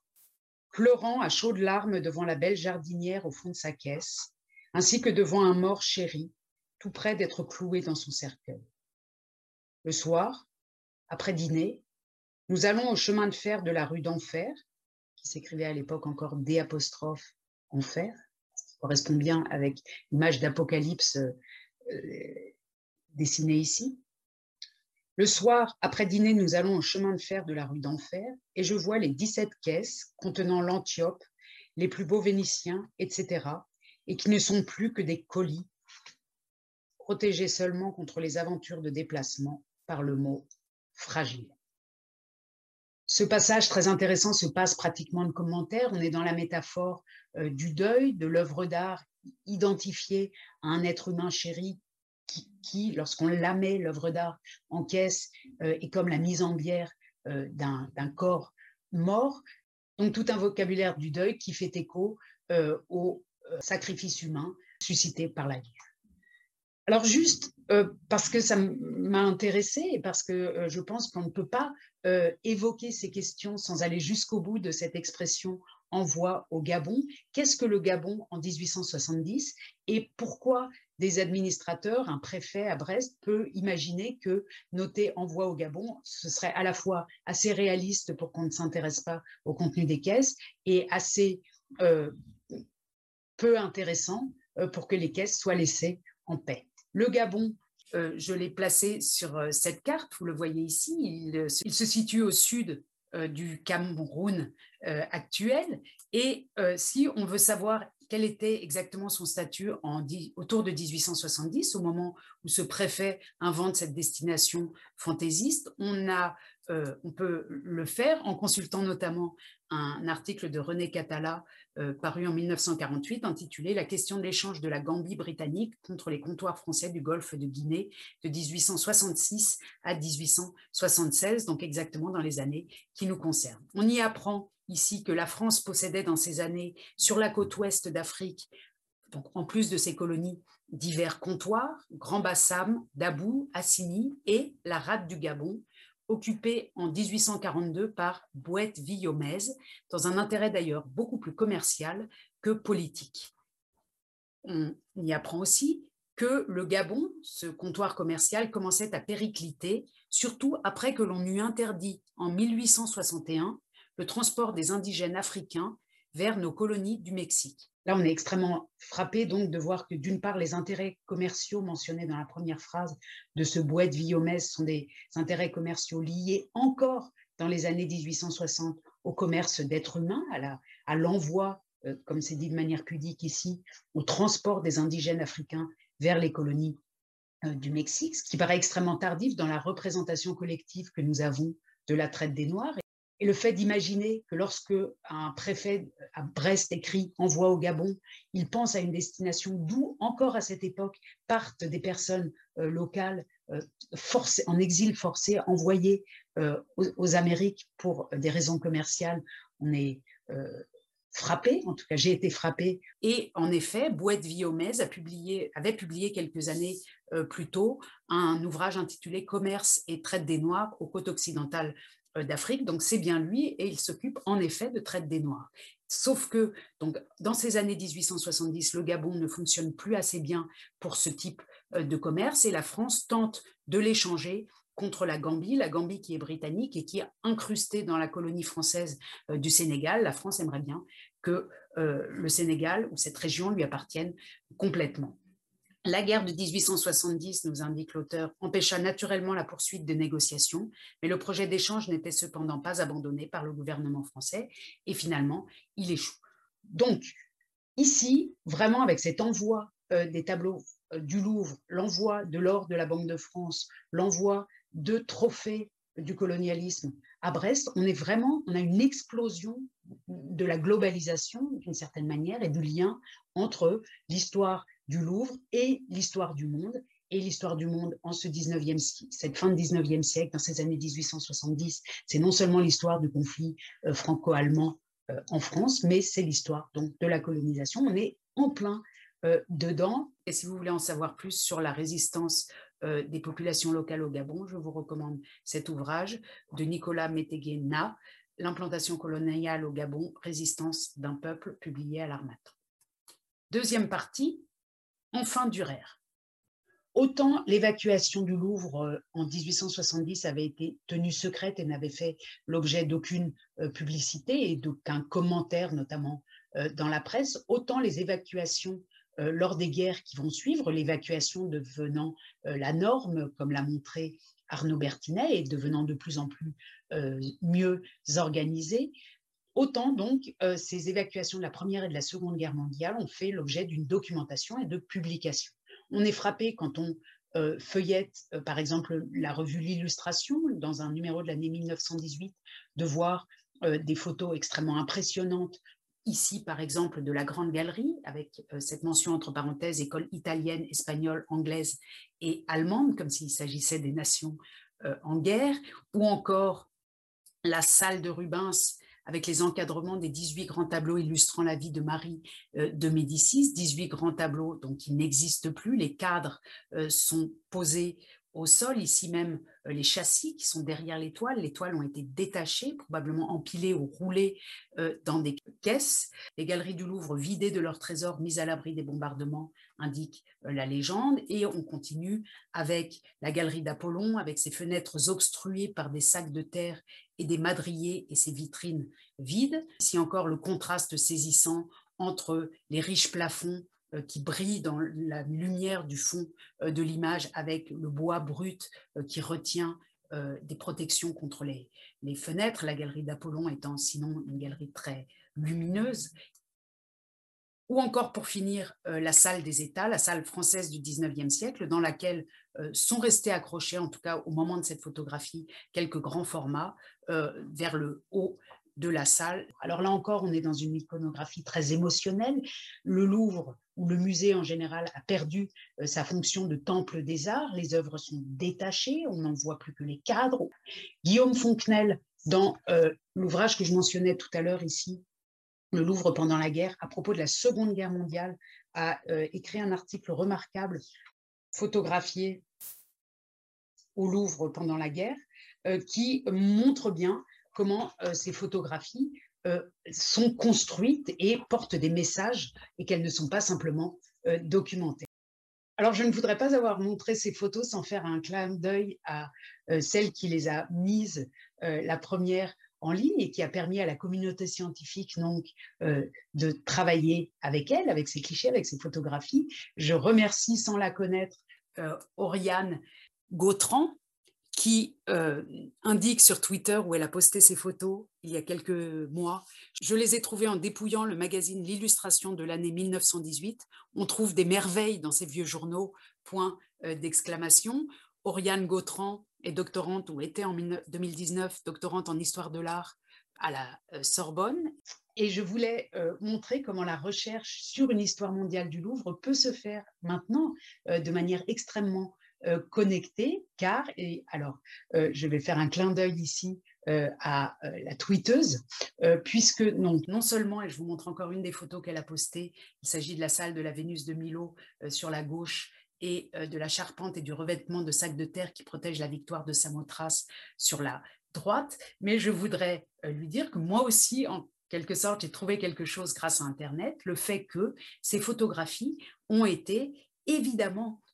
pleurant à chaudes larmes devant la belle jardinière au fond de sa caisse, ainsi que devant un mort chéri, tout près d'être cloué dans son cercueil. Le soir, après dîner, nous allons au chemin de fer de la rue d'Enfer, qui s'écrivait à l'époque encore D Enfer, qui correspond bien avec l'image d'Apocalypse euh, dessinée ici. Le soir, après dîner, nous allons au chemin de fer de la rue d'Enfer et je vois les 17 caisses contenant l'Antiope, les plus beaux Vénitiens, etc., et qui ne sont plus que des colis, protégés seulement contre les aventures de déplacement par le mot fragile. Ce passage très intéressant se passe pratiquement de commentaire. On est dans la métaphore euh, du deuil, de l'œuvre d'art identifiée à un être humain chéri qui, lorsqu'on la met, l'œuvre d'art, en caisse, euh, est comme la mise en bière euh, d'un corps mort. Donc tout un vocabulaire du deuil qui fait écho au sacrifice humain suscité par la vie. Alors juste euh, parce que ça m'a intéressé et parce que euh, je pense qu'on ne peut pas euh, évoquer ces questions sans aller jusqu'au bout de cette expression envoi au Gabon. Qu'est-ce que le Gabon en 1870 et pourquoi des administrateurs, un préfet à Brest peut imaginer que noter envoi au Gabon, ce serait à la fois assez réaliste pour qu'on ne s'intéresse pas au contenu des caisses et assez peu intéressant pour que les caisses soient laissées en paix. Le Gabon, euh, je l'ai placé sur euh, cette carte, vous le voyez ici, il, euh, se situe au sud du Cameroun actuel. Et si on veut savoir quel était exactement son statut autour de 1870, au moment où ce préfet invente cette destination fantaisiste, on a on peut le faire en consultant notamment un article de René Catala paru en 1948 intitulé La question de l'échange de la Gambie britannique contre les comptoirs français du golfe de Guinée de 1866 à 1876, donc exactement dans les années qui nous concernent. On y apprend ici que la France possédait dans ces années sur la côte ouest d'Afrique, en plus de ses colonies, divers comptoirs, Grand Bassam, Dabou, Assini et la rade du Gabon, occupée en 1842 par Bouette Villomez, dans un intérêt d'ailleurs beaucoup plus commercial que politique. On y apprend aussi que le Gabon, ce comptoir commercial, commençait à péricliter, surtout après que l'on eut interdit en 1861 le transport des indigènes africains vers nos colonies du Mexique. Là, on est extrêmement frappé donc de voir que d'une part, les intérêts commerciaux mentionnés dans la première phrase de ce Bouet de Villomès sont des intérêts commerciaux liés encore dans les années 1860 au commerce d'êtres humains, à l'envoi, euh, comme c'est dit de manière pudique ici, au transport des indigènes africains vers les colonies euh, du Mexique, ce qui paraît extrêmement tardif dans la représentation collective que nous avons de la traite des Noirs. Et le fait d'imaginer que lorsque un préfet à Brest écrit envoie au Gabon, il pense à une destination d'où encore à cette époque partent des personnes euh, locales euh, en exil forcé, envoyées euh, aux, Amériques pour des raisons commerciales. On est frappé, en tout cas j'ai été frappé. Et en effet, Bouette Viomez a publié, avait publié quelques années plus tôt un ouvrage intitulé Commerce et traite des Noirs aux côtes occidentales d'Afrique, donc c'est bien lui, et il s'occupe en effet de traite des Noirs. Sauf que donc, dans ces années 1870, le Gabon ne fonctionne plus assez bien pour ce type euh, de commerce, et la France tente de l'échanger contre la Gambie, la Gambie qui est britannique et qui est incrustée dans la colonie française euh, du Sénégal. La France aimerait bien que le Sénégal ou cette région lui appartienne complètement. La guerre de 1870, nous indique l'auteur, empêcha naturellement la poursuite des négociations, mais le projet d'échange n'était cependant pas abandonné par le gouvernement français et finalement, il échoue. Donc, ici, vraiment avec cet envoi euh, des tableaux euh, du Louvre, l'envoi de l'or de la Banque de France, l'envoi de trophées du colonialisme à Brest, on est vraiment, on a une explosion de la globalisation d'une certaine manière et du lien entre l'histoire du Louvre et l'histoire du monde. Et l'histoire du monde en ce 19e, cette fin de 19e siècle, dans ces années 1870, c'est non seulement l'histoire du conflit euh, franco-allemand euh, en France, mais c'est l'histoire donc de la colonisation. On est en plein euh, dedans. Et si vous voulez en savoir plus sur la résistance des populations locales au Gabon, je vous recommande cet ouvrage de Nicolas Métégué-Na, L'implantation coloniale au Gabon, résistance d'un peuple, publié à l'Armat. Deuxième partie, enfin durèrent. Autant l'évacuation du Louvre euh, en 1870 avait été tenue secrète et n'avait fait l'objet d'aucune euh, publicité et d'aucun commentaire, notamment euh, dans la presse, autant les évacuations lors des guerres qui vont suivre, l'évacuation devenant la norme, comme l'a montré Arnaud Bertinet, et devenant de plus en plus mieux organisée, Autant donc, euh, ces évacuations de la Première et de la Seconde Guerre mondiale ont fait l'objet d'une documentation et de publication. On est frappé quand on euh, feuillette, euh, par exemple, la revue L'Illustration, dans un numéro de l'année 1918, de voir des photos extrêmement impressionnantes. Ici, par exemple, de la Grande Galerie, avec cette mention entre parenthèses école italienne, espagnole, anglaise et allemande, comme s'il s'agissait des nations en guerre, ou encore la salle de Rubens avec les encadrements des 18 grands tableaux illustrant la vie de Marie euh, de Médicis, 18 grands tableaux donc qui n'existent plus, les cadres euh, sont posés au sol, ici même euh, les châssis qui sont derrière les toiles. Les toiles ont été détachées, probablement empilées ou roulées dans des caisses. Les galeries du Louvre vidées de leurs trésors, mises à l'abri des bombardements, indiquent la légende. Et on continue avec la galerie d'Apollon, avec ses fenêtres obstruées par des sacs de terre et des madriers et ses vitrines vides. Ici encore le contraste saisissant entre les riches plafonds euh, qui brillent dans la lumière du fond euh, de l'image avec le bois brut euh, qui retient des protections contre les, les fenêtres, la galerie d'Apollon étant sinon une galerie très lumineuse ou encore pour finir la salle des États, la salle française du 19e siècle, dans laquelle sont restés accrochés, en tout cas au moment de cette photographie, quelques grands formats vers le haut de la salle. Alors là encore, on est dans une iconographie très émotionnelle. Le Louvre ou le musée en général a perdu euh, sa fonction de temple des arts. Les œuvres sont détachées, on n'en voit plus que les cadres. Guillaume Fontenelle, dans euh, l'ouvrage que je mentionnais tout à l'heure ici, Le Louvre pendant la guerre, à propos de la Seconde Guerre mondiale, a euh, écrit un article remarquable photographié au Louvre pendant la guerre, qui montre bien comment ces photographies sont construites et portent des messages et qu'elles ne sont pas simplement euh, documentées. Alors, je ne voudrais pas avoir montré ces photos sans faire un clin d'œil à celle qui les a mises, la première en ligne et qui a permis à la communauté scientifique donc de travailler avec elle, avec ses clichés, avec ses photographies. Je remercie sans la connaître Oriane Gautran qui euh, indique sur Twitter où elle a posté ses photos il y a quelques mois. Je les ai trouvées en dépouillant le magazine L'illustration de l'année 1918. On trouve des merveilles dans ces vieux journaux, point euh, d'exclamation. Oriane Gautran est doctorante ou était en 2019 doctorante en histoire de l'art à la euh, Sorbonne. Et je voulais montrer comment la recherche sur une histoire mondiale du Louvre peut se faire maintenant de manière extrêmement euh, connectés, car, et alors euh, je vais faire un clin d'œil ici euh, à la tweeteuse, puisque non, non seulement, et je vous montre encore une des photos qu'elle a postées, il s'agit de la salle de la Vénus de Milo sur la gauche et de la charpente et du revêtement de sacs de terre qui protège la victoire de Samothrace sur la droite, mais je voudrais lui dire que moi aussi, en quelque sorte, j'ai trouvé quelque chose grâce à Internet, le fait que ces photographies ont été évidemment euh,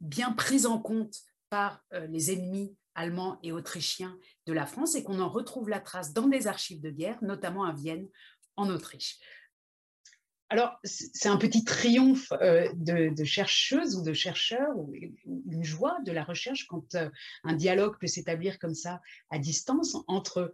bien prise en compte par euh, les ennemis allemands et autrichiens de la France et qu'on en retrouve la trace dans des archives de guerre, notamment à Vienne, en Autriche. Alors, c'est un petit triomphe euh, de, chercheuses ou de chercheurs, ou une joie de la recherche quand un dialogue peut s'établir comme ça à distance entre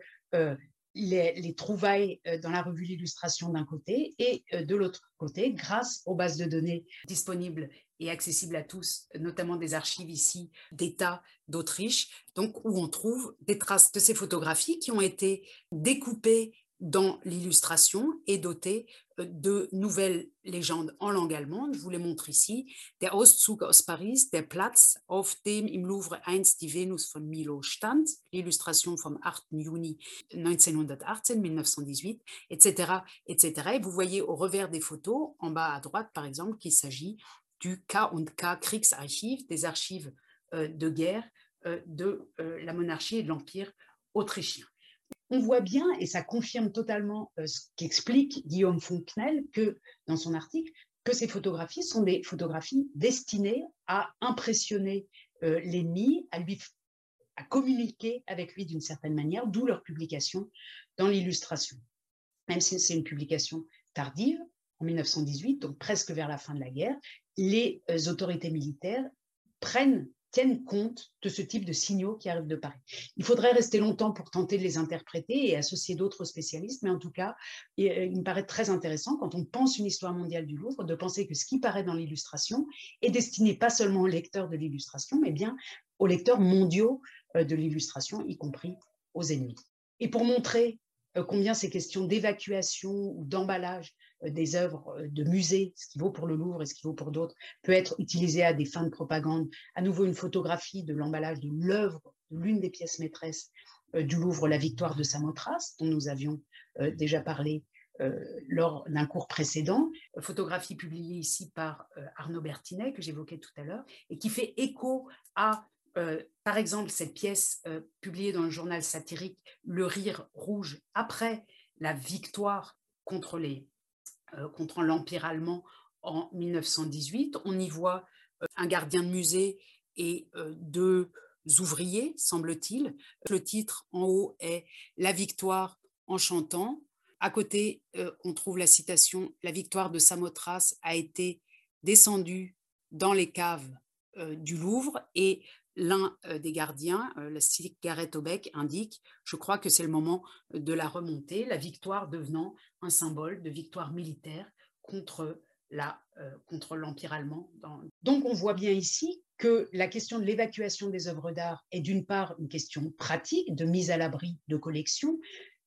les, trouvailles euh, dans la revue L'Illustration d'un côté et euh, de l'autre côté, grâce aux bases de données disponibles et accessibles à tous, notamment des archives ici d'État d'Autriche, donc où on trouve des traces de ces photographies qui ont été découpées dans l'illustration est doté euh, de nouvelles légendes en langue allemande. Je vous les montre ici. Der Auszug aus Paris, der Platz, auf dem im Louvre einst die Venus von Milo stand, l'illustration vom 8. Juni 1918, 1918, etc., etc. Et vous voyez au revers des photos, en bas à droite par exemple, qu'il s'agit du K und K Kriegsarchiv, des archives euh, de guerre euh, de la monarchie et de l'Empire autrichien on voit bien, et ça confirme totalement euh, ce qu'explique Guillaume Fontenelle que, dans son article, que ces photographies sont des photographies destinées à impressionner euh, l'ennemi, à lui à communiquer avec lui d'une certaine manière, d'où leur publication dans l'illustration. Même si c'est une publication tardive, en 1918, donc presque vers la fin de la guerre, les euh, autorités militaires prennent tiennent compte de ce type de signaux qui arrivent de Paris. Il faudrait rester longtemps pour tenter de les interpréter et associer d'autres spécialistes, mais en tout cas, euh, il me paraît très intéressant quand on pense une histoire mondiale du Louvre de penser que ce qui paraît dans l'illustration est destiné pas seulement aux lecteurs de l'illustration, mais bien aux lecteurs mondiaux euh, de l'illustration, y compris aux ennemis. Et pour montrer combien ces questions d'évacuation ou d'emballage des œuvres euh, de musée, ce qui vaut pour le Louvre et ce qui vaut pour d'autres, peut être utilisé à des fins de propagande. À nouveau, une photographie de l'emballage de l'œuvre, de l'une des pièces maîtresses du Louvre, La Victoire de Samothrace, dont nous avions déjà parlé lors d'un cours précédent, photographie publiée ici par Arnaud Bertinet, que j'évoquais tout à l'heure, et qui fait écho à euh, par exemple, cette pièce euh, publiée dans le journal satirique Le Rire Rouge, après la victoire contre euh, contre l'Empire allemand en 1918, on y voit un gardien de musée et deux ouvriers, semble-t-il. Le titre en haut est La victoire en chantant. À côté, on trouve la citation La victoire de Samothrace a été descendue dans les caves du Louvre et l'un euh, des gardiens, euh, la cigarette au bec, indique Je crois que c'est le moment de la remontée, la victoire devenant un symbole de victoire militaire contre l'Empire allemand. Donc on voit bien ici que la question de l'évacuation des œuvres d'art est d'une part une question pratique de mise à l'abri de collections,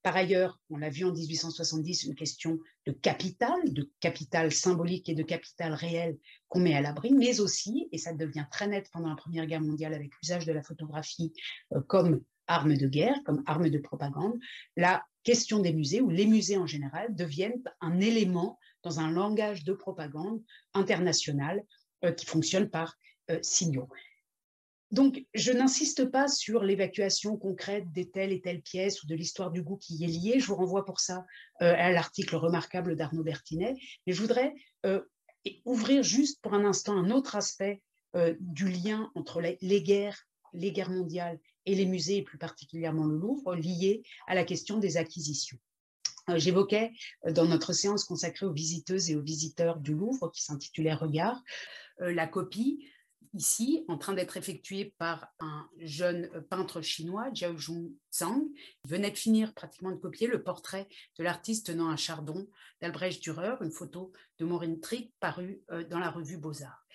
par ailleurs, on l'a vu en 1870, une question de capital, de capital symbolique et de capital réel qu'on met à l'abri, mais aussi, et ça devient très net pendant la Première Guerre mondiale avec l'usage de la photographie euh, comme arme de guerre, comme arme de propagande, la question des musées, ou les musées en général, deviennent un élément dans un langage de propagande international euh, qui fonctionne par euh, signaux. Donc, je n'insiste pas sur l'évacuation concrète des telles et telles pièces ou de l'histoire du goût qui y est liée. Je vous renvoie pour ça euh, à l'article remarquable d'Arnaud Bertinet. Mais je voudrais ouvrir juste pour un instant un autre aspect du lien entre les, guerres, les guerres mondiales et les musées, et plus particulièrement le Louvre, lié à la question des acquisitions. J'évoquais dans notre séance consacrée aux visiteuses et aux visiteurs du Louvre, qui s'intitulait Regard, la copie ici, en train d'être effectué par un jeune peintre chinois, Jiao Zhang. Il venait de finir pratiquement de copier le portrait de l'artiste tenant un chardon d'Albrecht Dürer, une photo de Maureen Trick parue euh, dans la revue Beaux-Arts.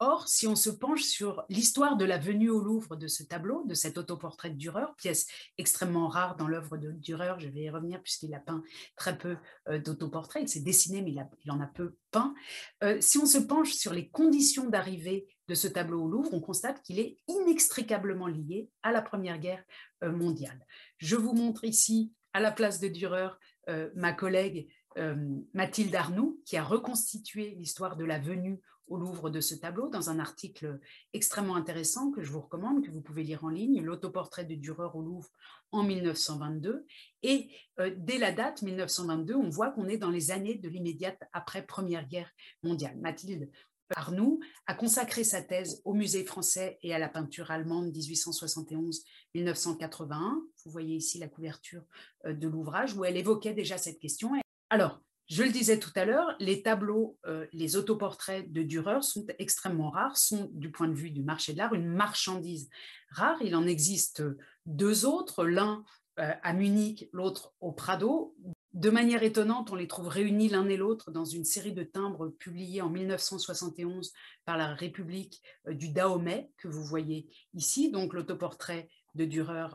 Or, si on se penche sur l'histoire de la venue au Louvre de ce tableau, de cet autoportrait de Dürer, pièce extrêmement rare dans l'œuvre de Dürer, je vais y revenir puisqu'il a peint très peu euh, d'autoportraits, il s'est dessiné mais il, en a peu peint. Euh, si on se penche sur les conditions d'arrivée de ce tableau au Louvre, on constate qu'il est inextricablement lié à la Première Guerre euh, mondiale. Je vous montre ici, à la place de Dürer, ma collègue Mathilde Arnoux, qui a reconstitué l'histoire de la venue au Louvre de ce tableau dans un article extrêmement intéressant que je vous recommande, que vous pouvez lire en ligne, l'autoportrait de Dürer au Louvre en 1922. Et euh, dès la date 1922, on voit qu'on est dans les années de l'immédiate après Première Guerre mondiale. Mathilde Arnoux a consacré sa thèse au musée français et à la peinture allemande 1871-1981. Vous voyez ici la couverture euh, de l'ouvrage où elle évoquait déjà cette question. Alors, je le disais tout à l'heure, les tableaux, euh, les autoportraits de Dürer sont extrêmement rares, sont du point de vue du marché de l'art une marchandise rare. Il en existe deux autres, l'un euh, à Munich, l'autre au Prado. De manière étonnante, on les trouve réunis l'un et l'autre dans une série de timbres publiés en 1971 par la République euh, du Dahomey, que vous voyez ici, donc l'autoportrait de Dürer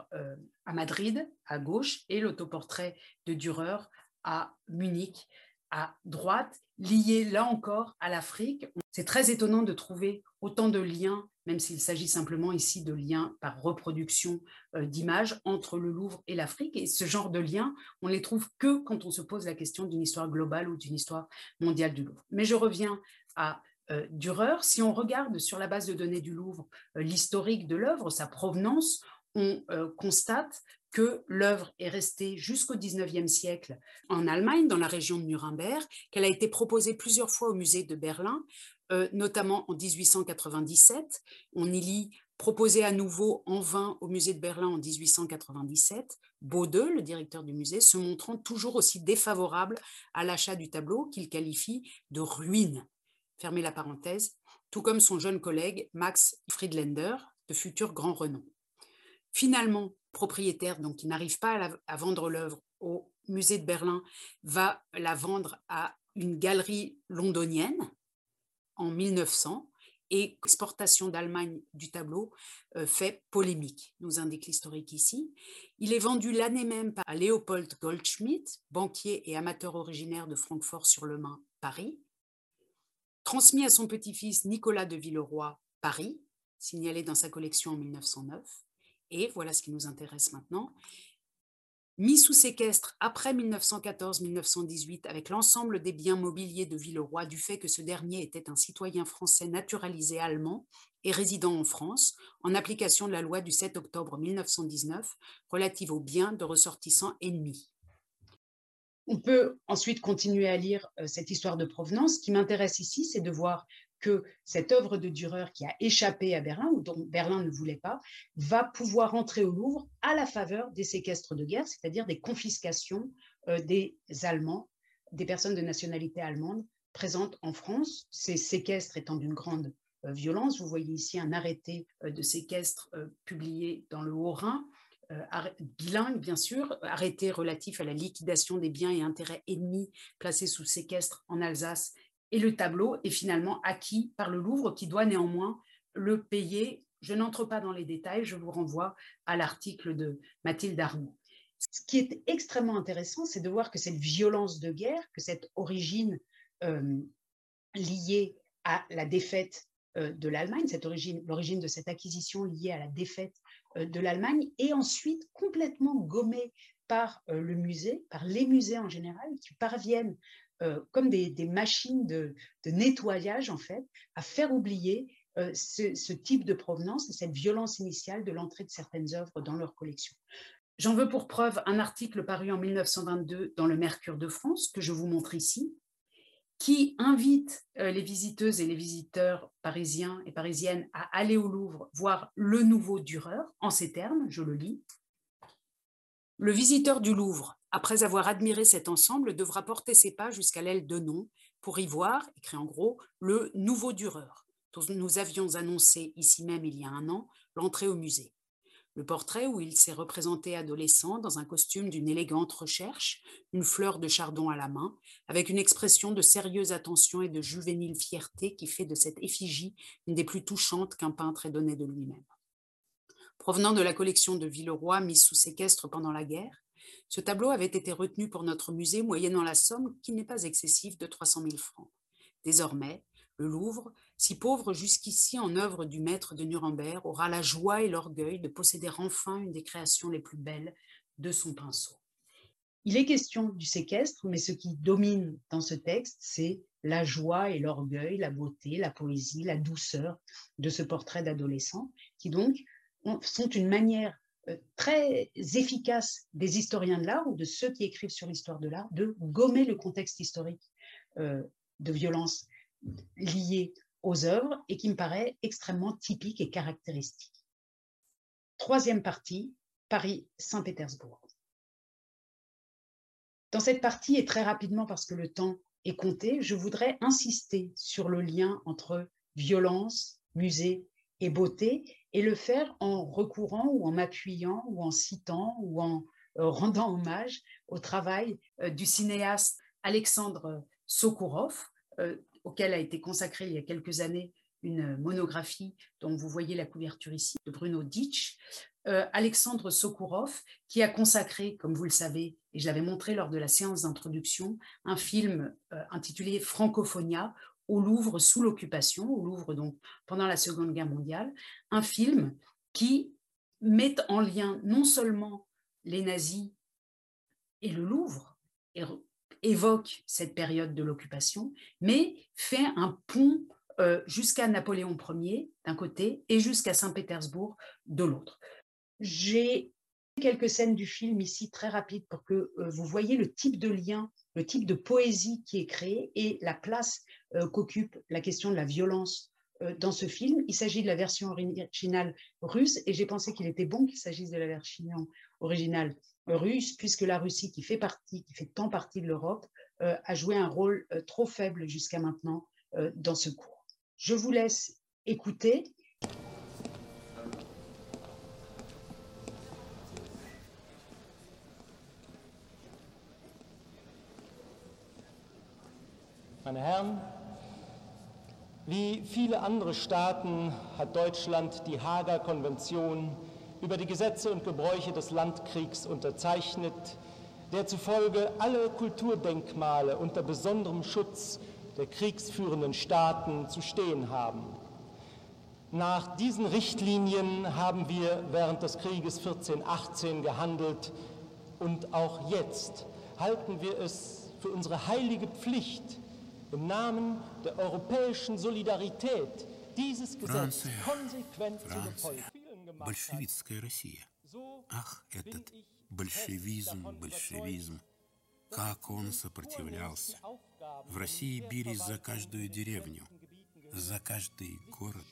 à Madrid, à gauche, et l'autoportrait de Dürer à Munich, à droite, lié là encore à l'Afrique. C'est très étonnant de trouver autant de liens, même s'il s'agit simplement ici de liens par reproduction euh, d'images entre le Louvre et l'Afrique. Et ce genre de liens, on les trouve que quand on se pose la question d'une histoire globale ou d'une histoire mondiale du Louvre. Mais je reviens à euh, Dürer. Si on regarde sur la base de données du Louvre euh, l'historique de l'œuvre, sa provenance, on constate que l'œuvre est restée jusqu'au XIXe siècle en Allemagne, dans la région de Nuremberg, qu'elle a été proposée plusieurs fois au musée de Berlin, euh, notamment en 1897. On y lit proposé à nouveau en vain au musée de Berlin en 1897, Bode, le directeur du musée, se montrant toujours aussi défavorable à l'achat du tableau qu'il qualifie de ruine. Fermez la parenthèse, tout comme son jeune collègue Max Friedländer, de futur grand renom. Finalement, propriétaire, donc qui n'arrive pas à, vendre l'œuvre au musée de Berlin, va la vendre à une galerie londonienne en 1900 et l'exportation d'Allemagne du tableau euh, fait polémique, nous indique l'historique ici. Il est vendu l'année même à Léopold Goldschmidt, banquier et amateur originaire de Francfort-sur-le-Main, Paris. Transmis à son petit-fils Nicolas de Villeroy, Paris, signalé dans sa collection en 1909. Et voilà ce qui nous intéresse maintenant. Mis sous séquestre après 1914-1918 avec l'ensemble des biens mobiliers de Villeroy du fait que ce dernier était un citoyen français naturalisé allemand et résidant en France en application de la loi du 7 octobre 1919 relative aux biens de ressortissants ennemis. On peut ensuite continuer à lire euh, cette histoire de provenance. Ce qui m'intéresse ici, c'est de voir que cette œuvre de Dürer qui a échappé à Berlin, ou dont Berlin ne voulait pas, va pouvoir entrer au Louvre à la faveur des séquestres de guerre, c'est-à-dire des confiscations euh, des Allemands, des personnes de nationalité allemande présentes en France, ces séquestres étant d'une grande euh, violence. Vous voyez ici un arrêté euh, de séquestre publié dans le Haut-Rhin bilingue, bien sûr, arrêté relatif à la liquidation des biens et intérêts ennemis placés sous séquestre en Alsace, et le tableau est finalement acquis par le Louvre, qui doit néanmoins le payer. Je n'entre pas dans les détails, je vous renvoie à l'article de Mathilde Arnoux. Ce qui est extrêmement intéressant, c'est de voir que cette violence de guerre, que cette origine liée à la défaite de l'Allemagne, cette origine, l'origine de cette acquisition liée à la défaite de l'Allemagne, est ensuite complètement gommée par le musée, par les musées en général, qui parviennent comme des, machines de, nettoyage en fait, à faire oublier ce, ce, type de provenance et cette violence initiale de l'entrée de certaines œuvres dans leur collection. J'en veux pour preuve un article paru en 1922 dans le Mercure de France, que je vous montre ici, qui invite euh, les visiteuses et les visiteurs parisiens et parisiennes à aller au Louvre voir le nouveau Dürer, en ces termes, je le lis. Le visiteur du Louvre, après avoir admiré cet ensemble, devra porter ses pas jusqu'à l'aile de nom pour y voir, écrit en gros, le nouveau Dürer, dont nous avions annoncé ici même il y a un an l'entrée au musée. Le portrait où il s'est représenté adolescent dans un costume d'une élégante recherche, une fleur de chardon à la main, avec une expression de sérieuse attention et de juvénile fierté qui fait de cette effigie une des plus touchantes qu'un peintre ait donné de lui-même. Provenant de la collection de Villeroy mise sous séquestre pendant la guerre, ce tableau avait été retenu pour notre musée moyennant la somme qui n'est pas excessive de 300 000 francs. Désormais, le Louvre, si pauvre jusqu'ici en œuvre du maître de Nuremberg, aura la joie et l'orgueil de posséder enfin une des créations les plus belles de son pinceau. Il est question du séquestre, mais ce qui domine dans ce texte, c'est la joie et l'orgueil, la beauté, la poésie, la douceur de ce portrait d'adolescent, qui donc sont une manière très efficace des historiens de l'art ou de ceux qui écrivent sur l'histoire de l'art de gommer le contexte historique euh, de violence lié aux œuvres et qui me paraît extrêmement typique et caractéristique. Troisième partie, Paris-Saint-Pétersbourg. Dans cette partie, et très rapidement parce que le temps est compté, je voudrais insister sur le lien entre violence, musée et beauté, et le faire en recourant ou en m'appuyant ou en citant ou en euh, rendant hommage au travail euh, du cinéaste Alexandre Sokourov, euh, auquel a été consacrée il y a quelques années une monographie dont vous voyez la couverture ici, de Bruno Ditch, Alexandre Sokourov, qui a consacré, comme vous le savez, et je l'avais montré lors de la séance d'introduction, un film intitulé Francophonia au Louvre sous l'occupation, au Louvre donc pendant la Seconde Guerre mondiale, un film qui met en lien non seulement les nazis et le Louvre, et évoque cette période de l'occupation, mais fait un pont euh, jusqu'à Napoléon Ier d'un côté et jusqu'à Saint-Pétersbourg de l'autre. J'ai quelques scènes du film ici très rapides pour que euh, vous voyez le type de lien, le type de poésie qui est créé et la place euh, qu'occupe la question de la violence dans ce film. Il s'agit de la version originale russe et j'ai pensé qu'il était bon qu'il s'agisse de la version originale russe, puisque la Russie, qui fait partie, qui fait tant partie de l'Europe, euh, a joué un rôle euh, trop faible jusqu'à maintenant euh, dans ce cours. Je vous laisse écouter. Meine Herren, wie viele andere Staaten hat Deutschland die Hager Konvention über die Gesetze und Gebräuche des Landkriegs unterzeichnet, der zufolge alle Kulturdenkmale unter besonderem Schutz der kriegsführenden Staaten zu stehen haben. Nach diesen Richtlinien haben wir während des Krieges 1418 gehandelt und auch jetzt halten wir es für unsere heilige Pflicht, im Namen der europäischen Solidarität dieses Gesetz konsequent zu befolgen. большевистская Россия. Ах, этот большевизм, большевизм! Как он сопротивлялся! В России бились за каждую деревню, за каждый город.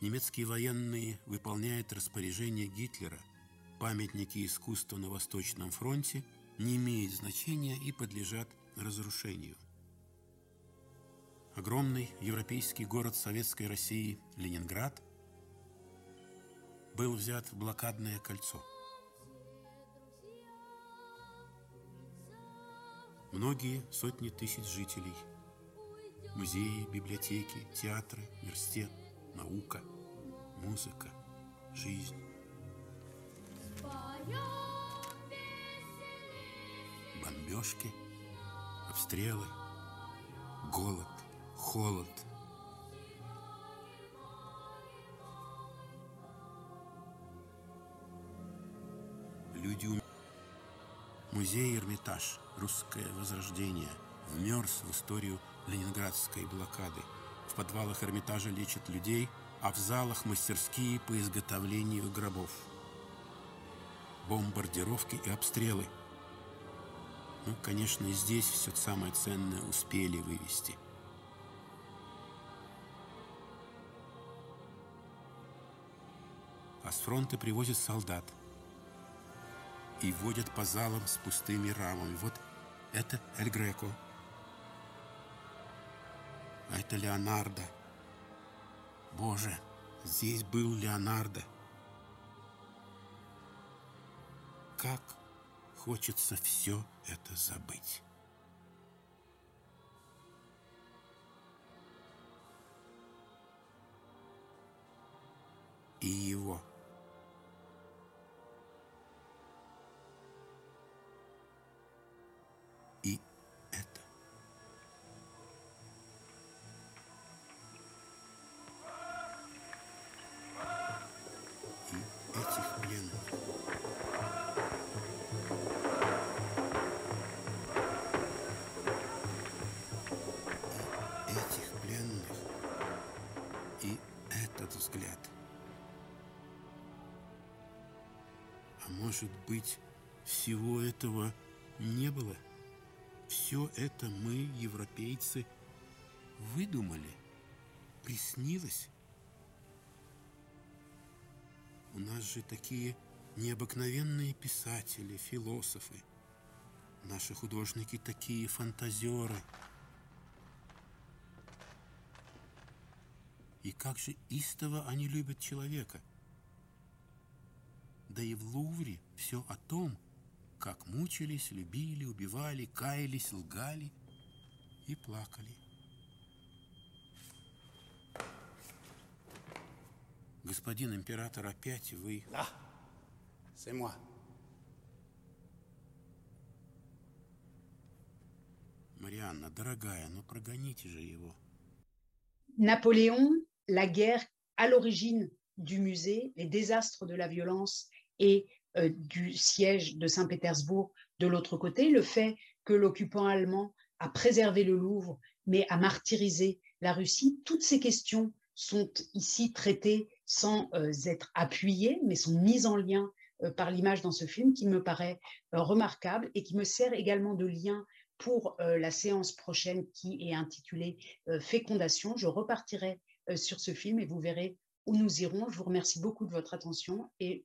Немецкие военные выполняют распоряжение Гитлера. Памятники искусства на Восточном фронте не имеют значения и подлежат разрушению. Огромный европейский город Советской России Ленинград – был взят в блокадное кольцо. Многие сотни тысяч жителей, музеи, библиотеки, театры, университет, наука, музыка, жизнь. Бомбежки, обстрелы, голод, холод. Люди умерли. Музей Эрмитаж, русское возрождение, вмерз в историю ленинградской блокады. В подвалах Эрмитажа лечат людей, а в залах мастерские по изготовлению гробов. Бомбардировки и обстрелы. Ну, конечно, и здесь все самое ценное успели вывести. С фронта привозят солдат и водят по залам с пустыми рамами. Вот это Эль Греко. А это Леонардо. Боже, здесь был Леонардо. Как хочется все это забыть. И его. Может быть, всего этого не было? Все это мы, европейцы, выдумали, приснилось. У нас же такие необыкновенные писатели, философы. Наши художники такие фантазеры. И как же истово они любят человека. Да и в Лувре все о том, как мучились, любили, убивали, каялись, лгали и плакали. Господин император, опять вы... Là, c'est moi. Марианна, дорогая, ну прогоните же его. Napoléon, la guerre à l'origine du musée, les désastres de la violence et euh, du siège de Saint-Pétersbourg de l'autre côté, le fait que l'occupant allemand a préservé le Louvre, mais a martyrisé la Russie, toutes ces questions sont ici traitées sans euh, être appuyées, mais sont mises en lien euh, par l'image dans ce film qui me paraît remarquable et qui me sert également de lien pour la séance prochaine qui est intitulée Fécondation. Je repartirai sur ce film et vous verrez où nous irons. Je vous remercie beaucoup de votre attention et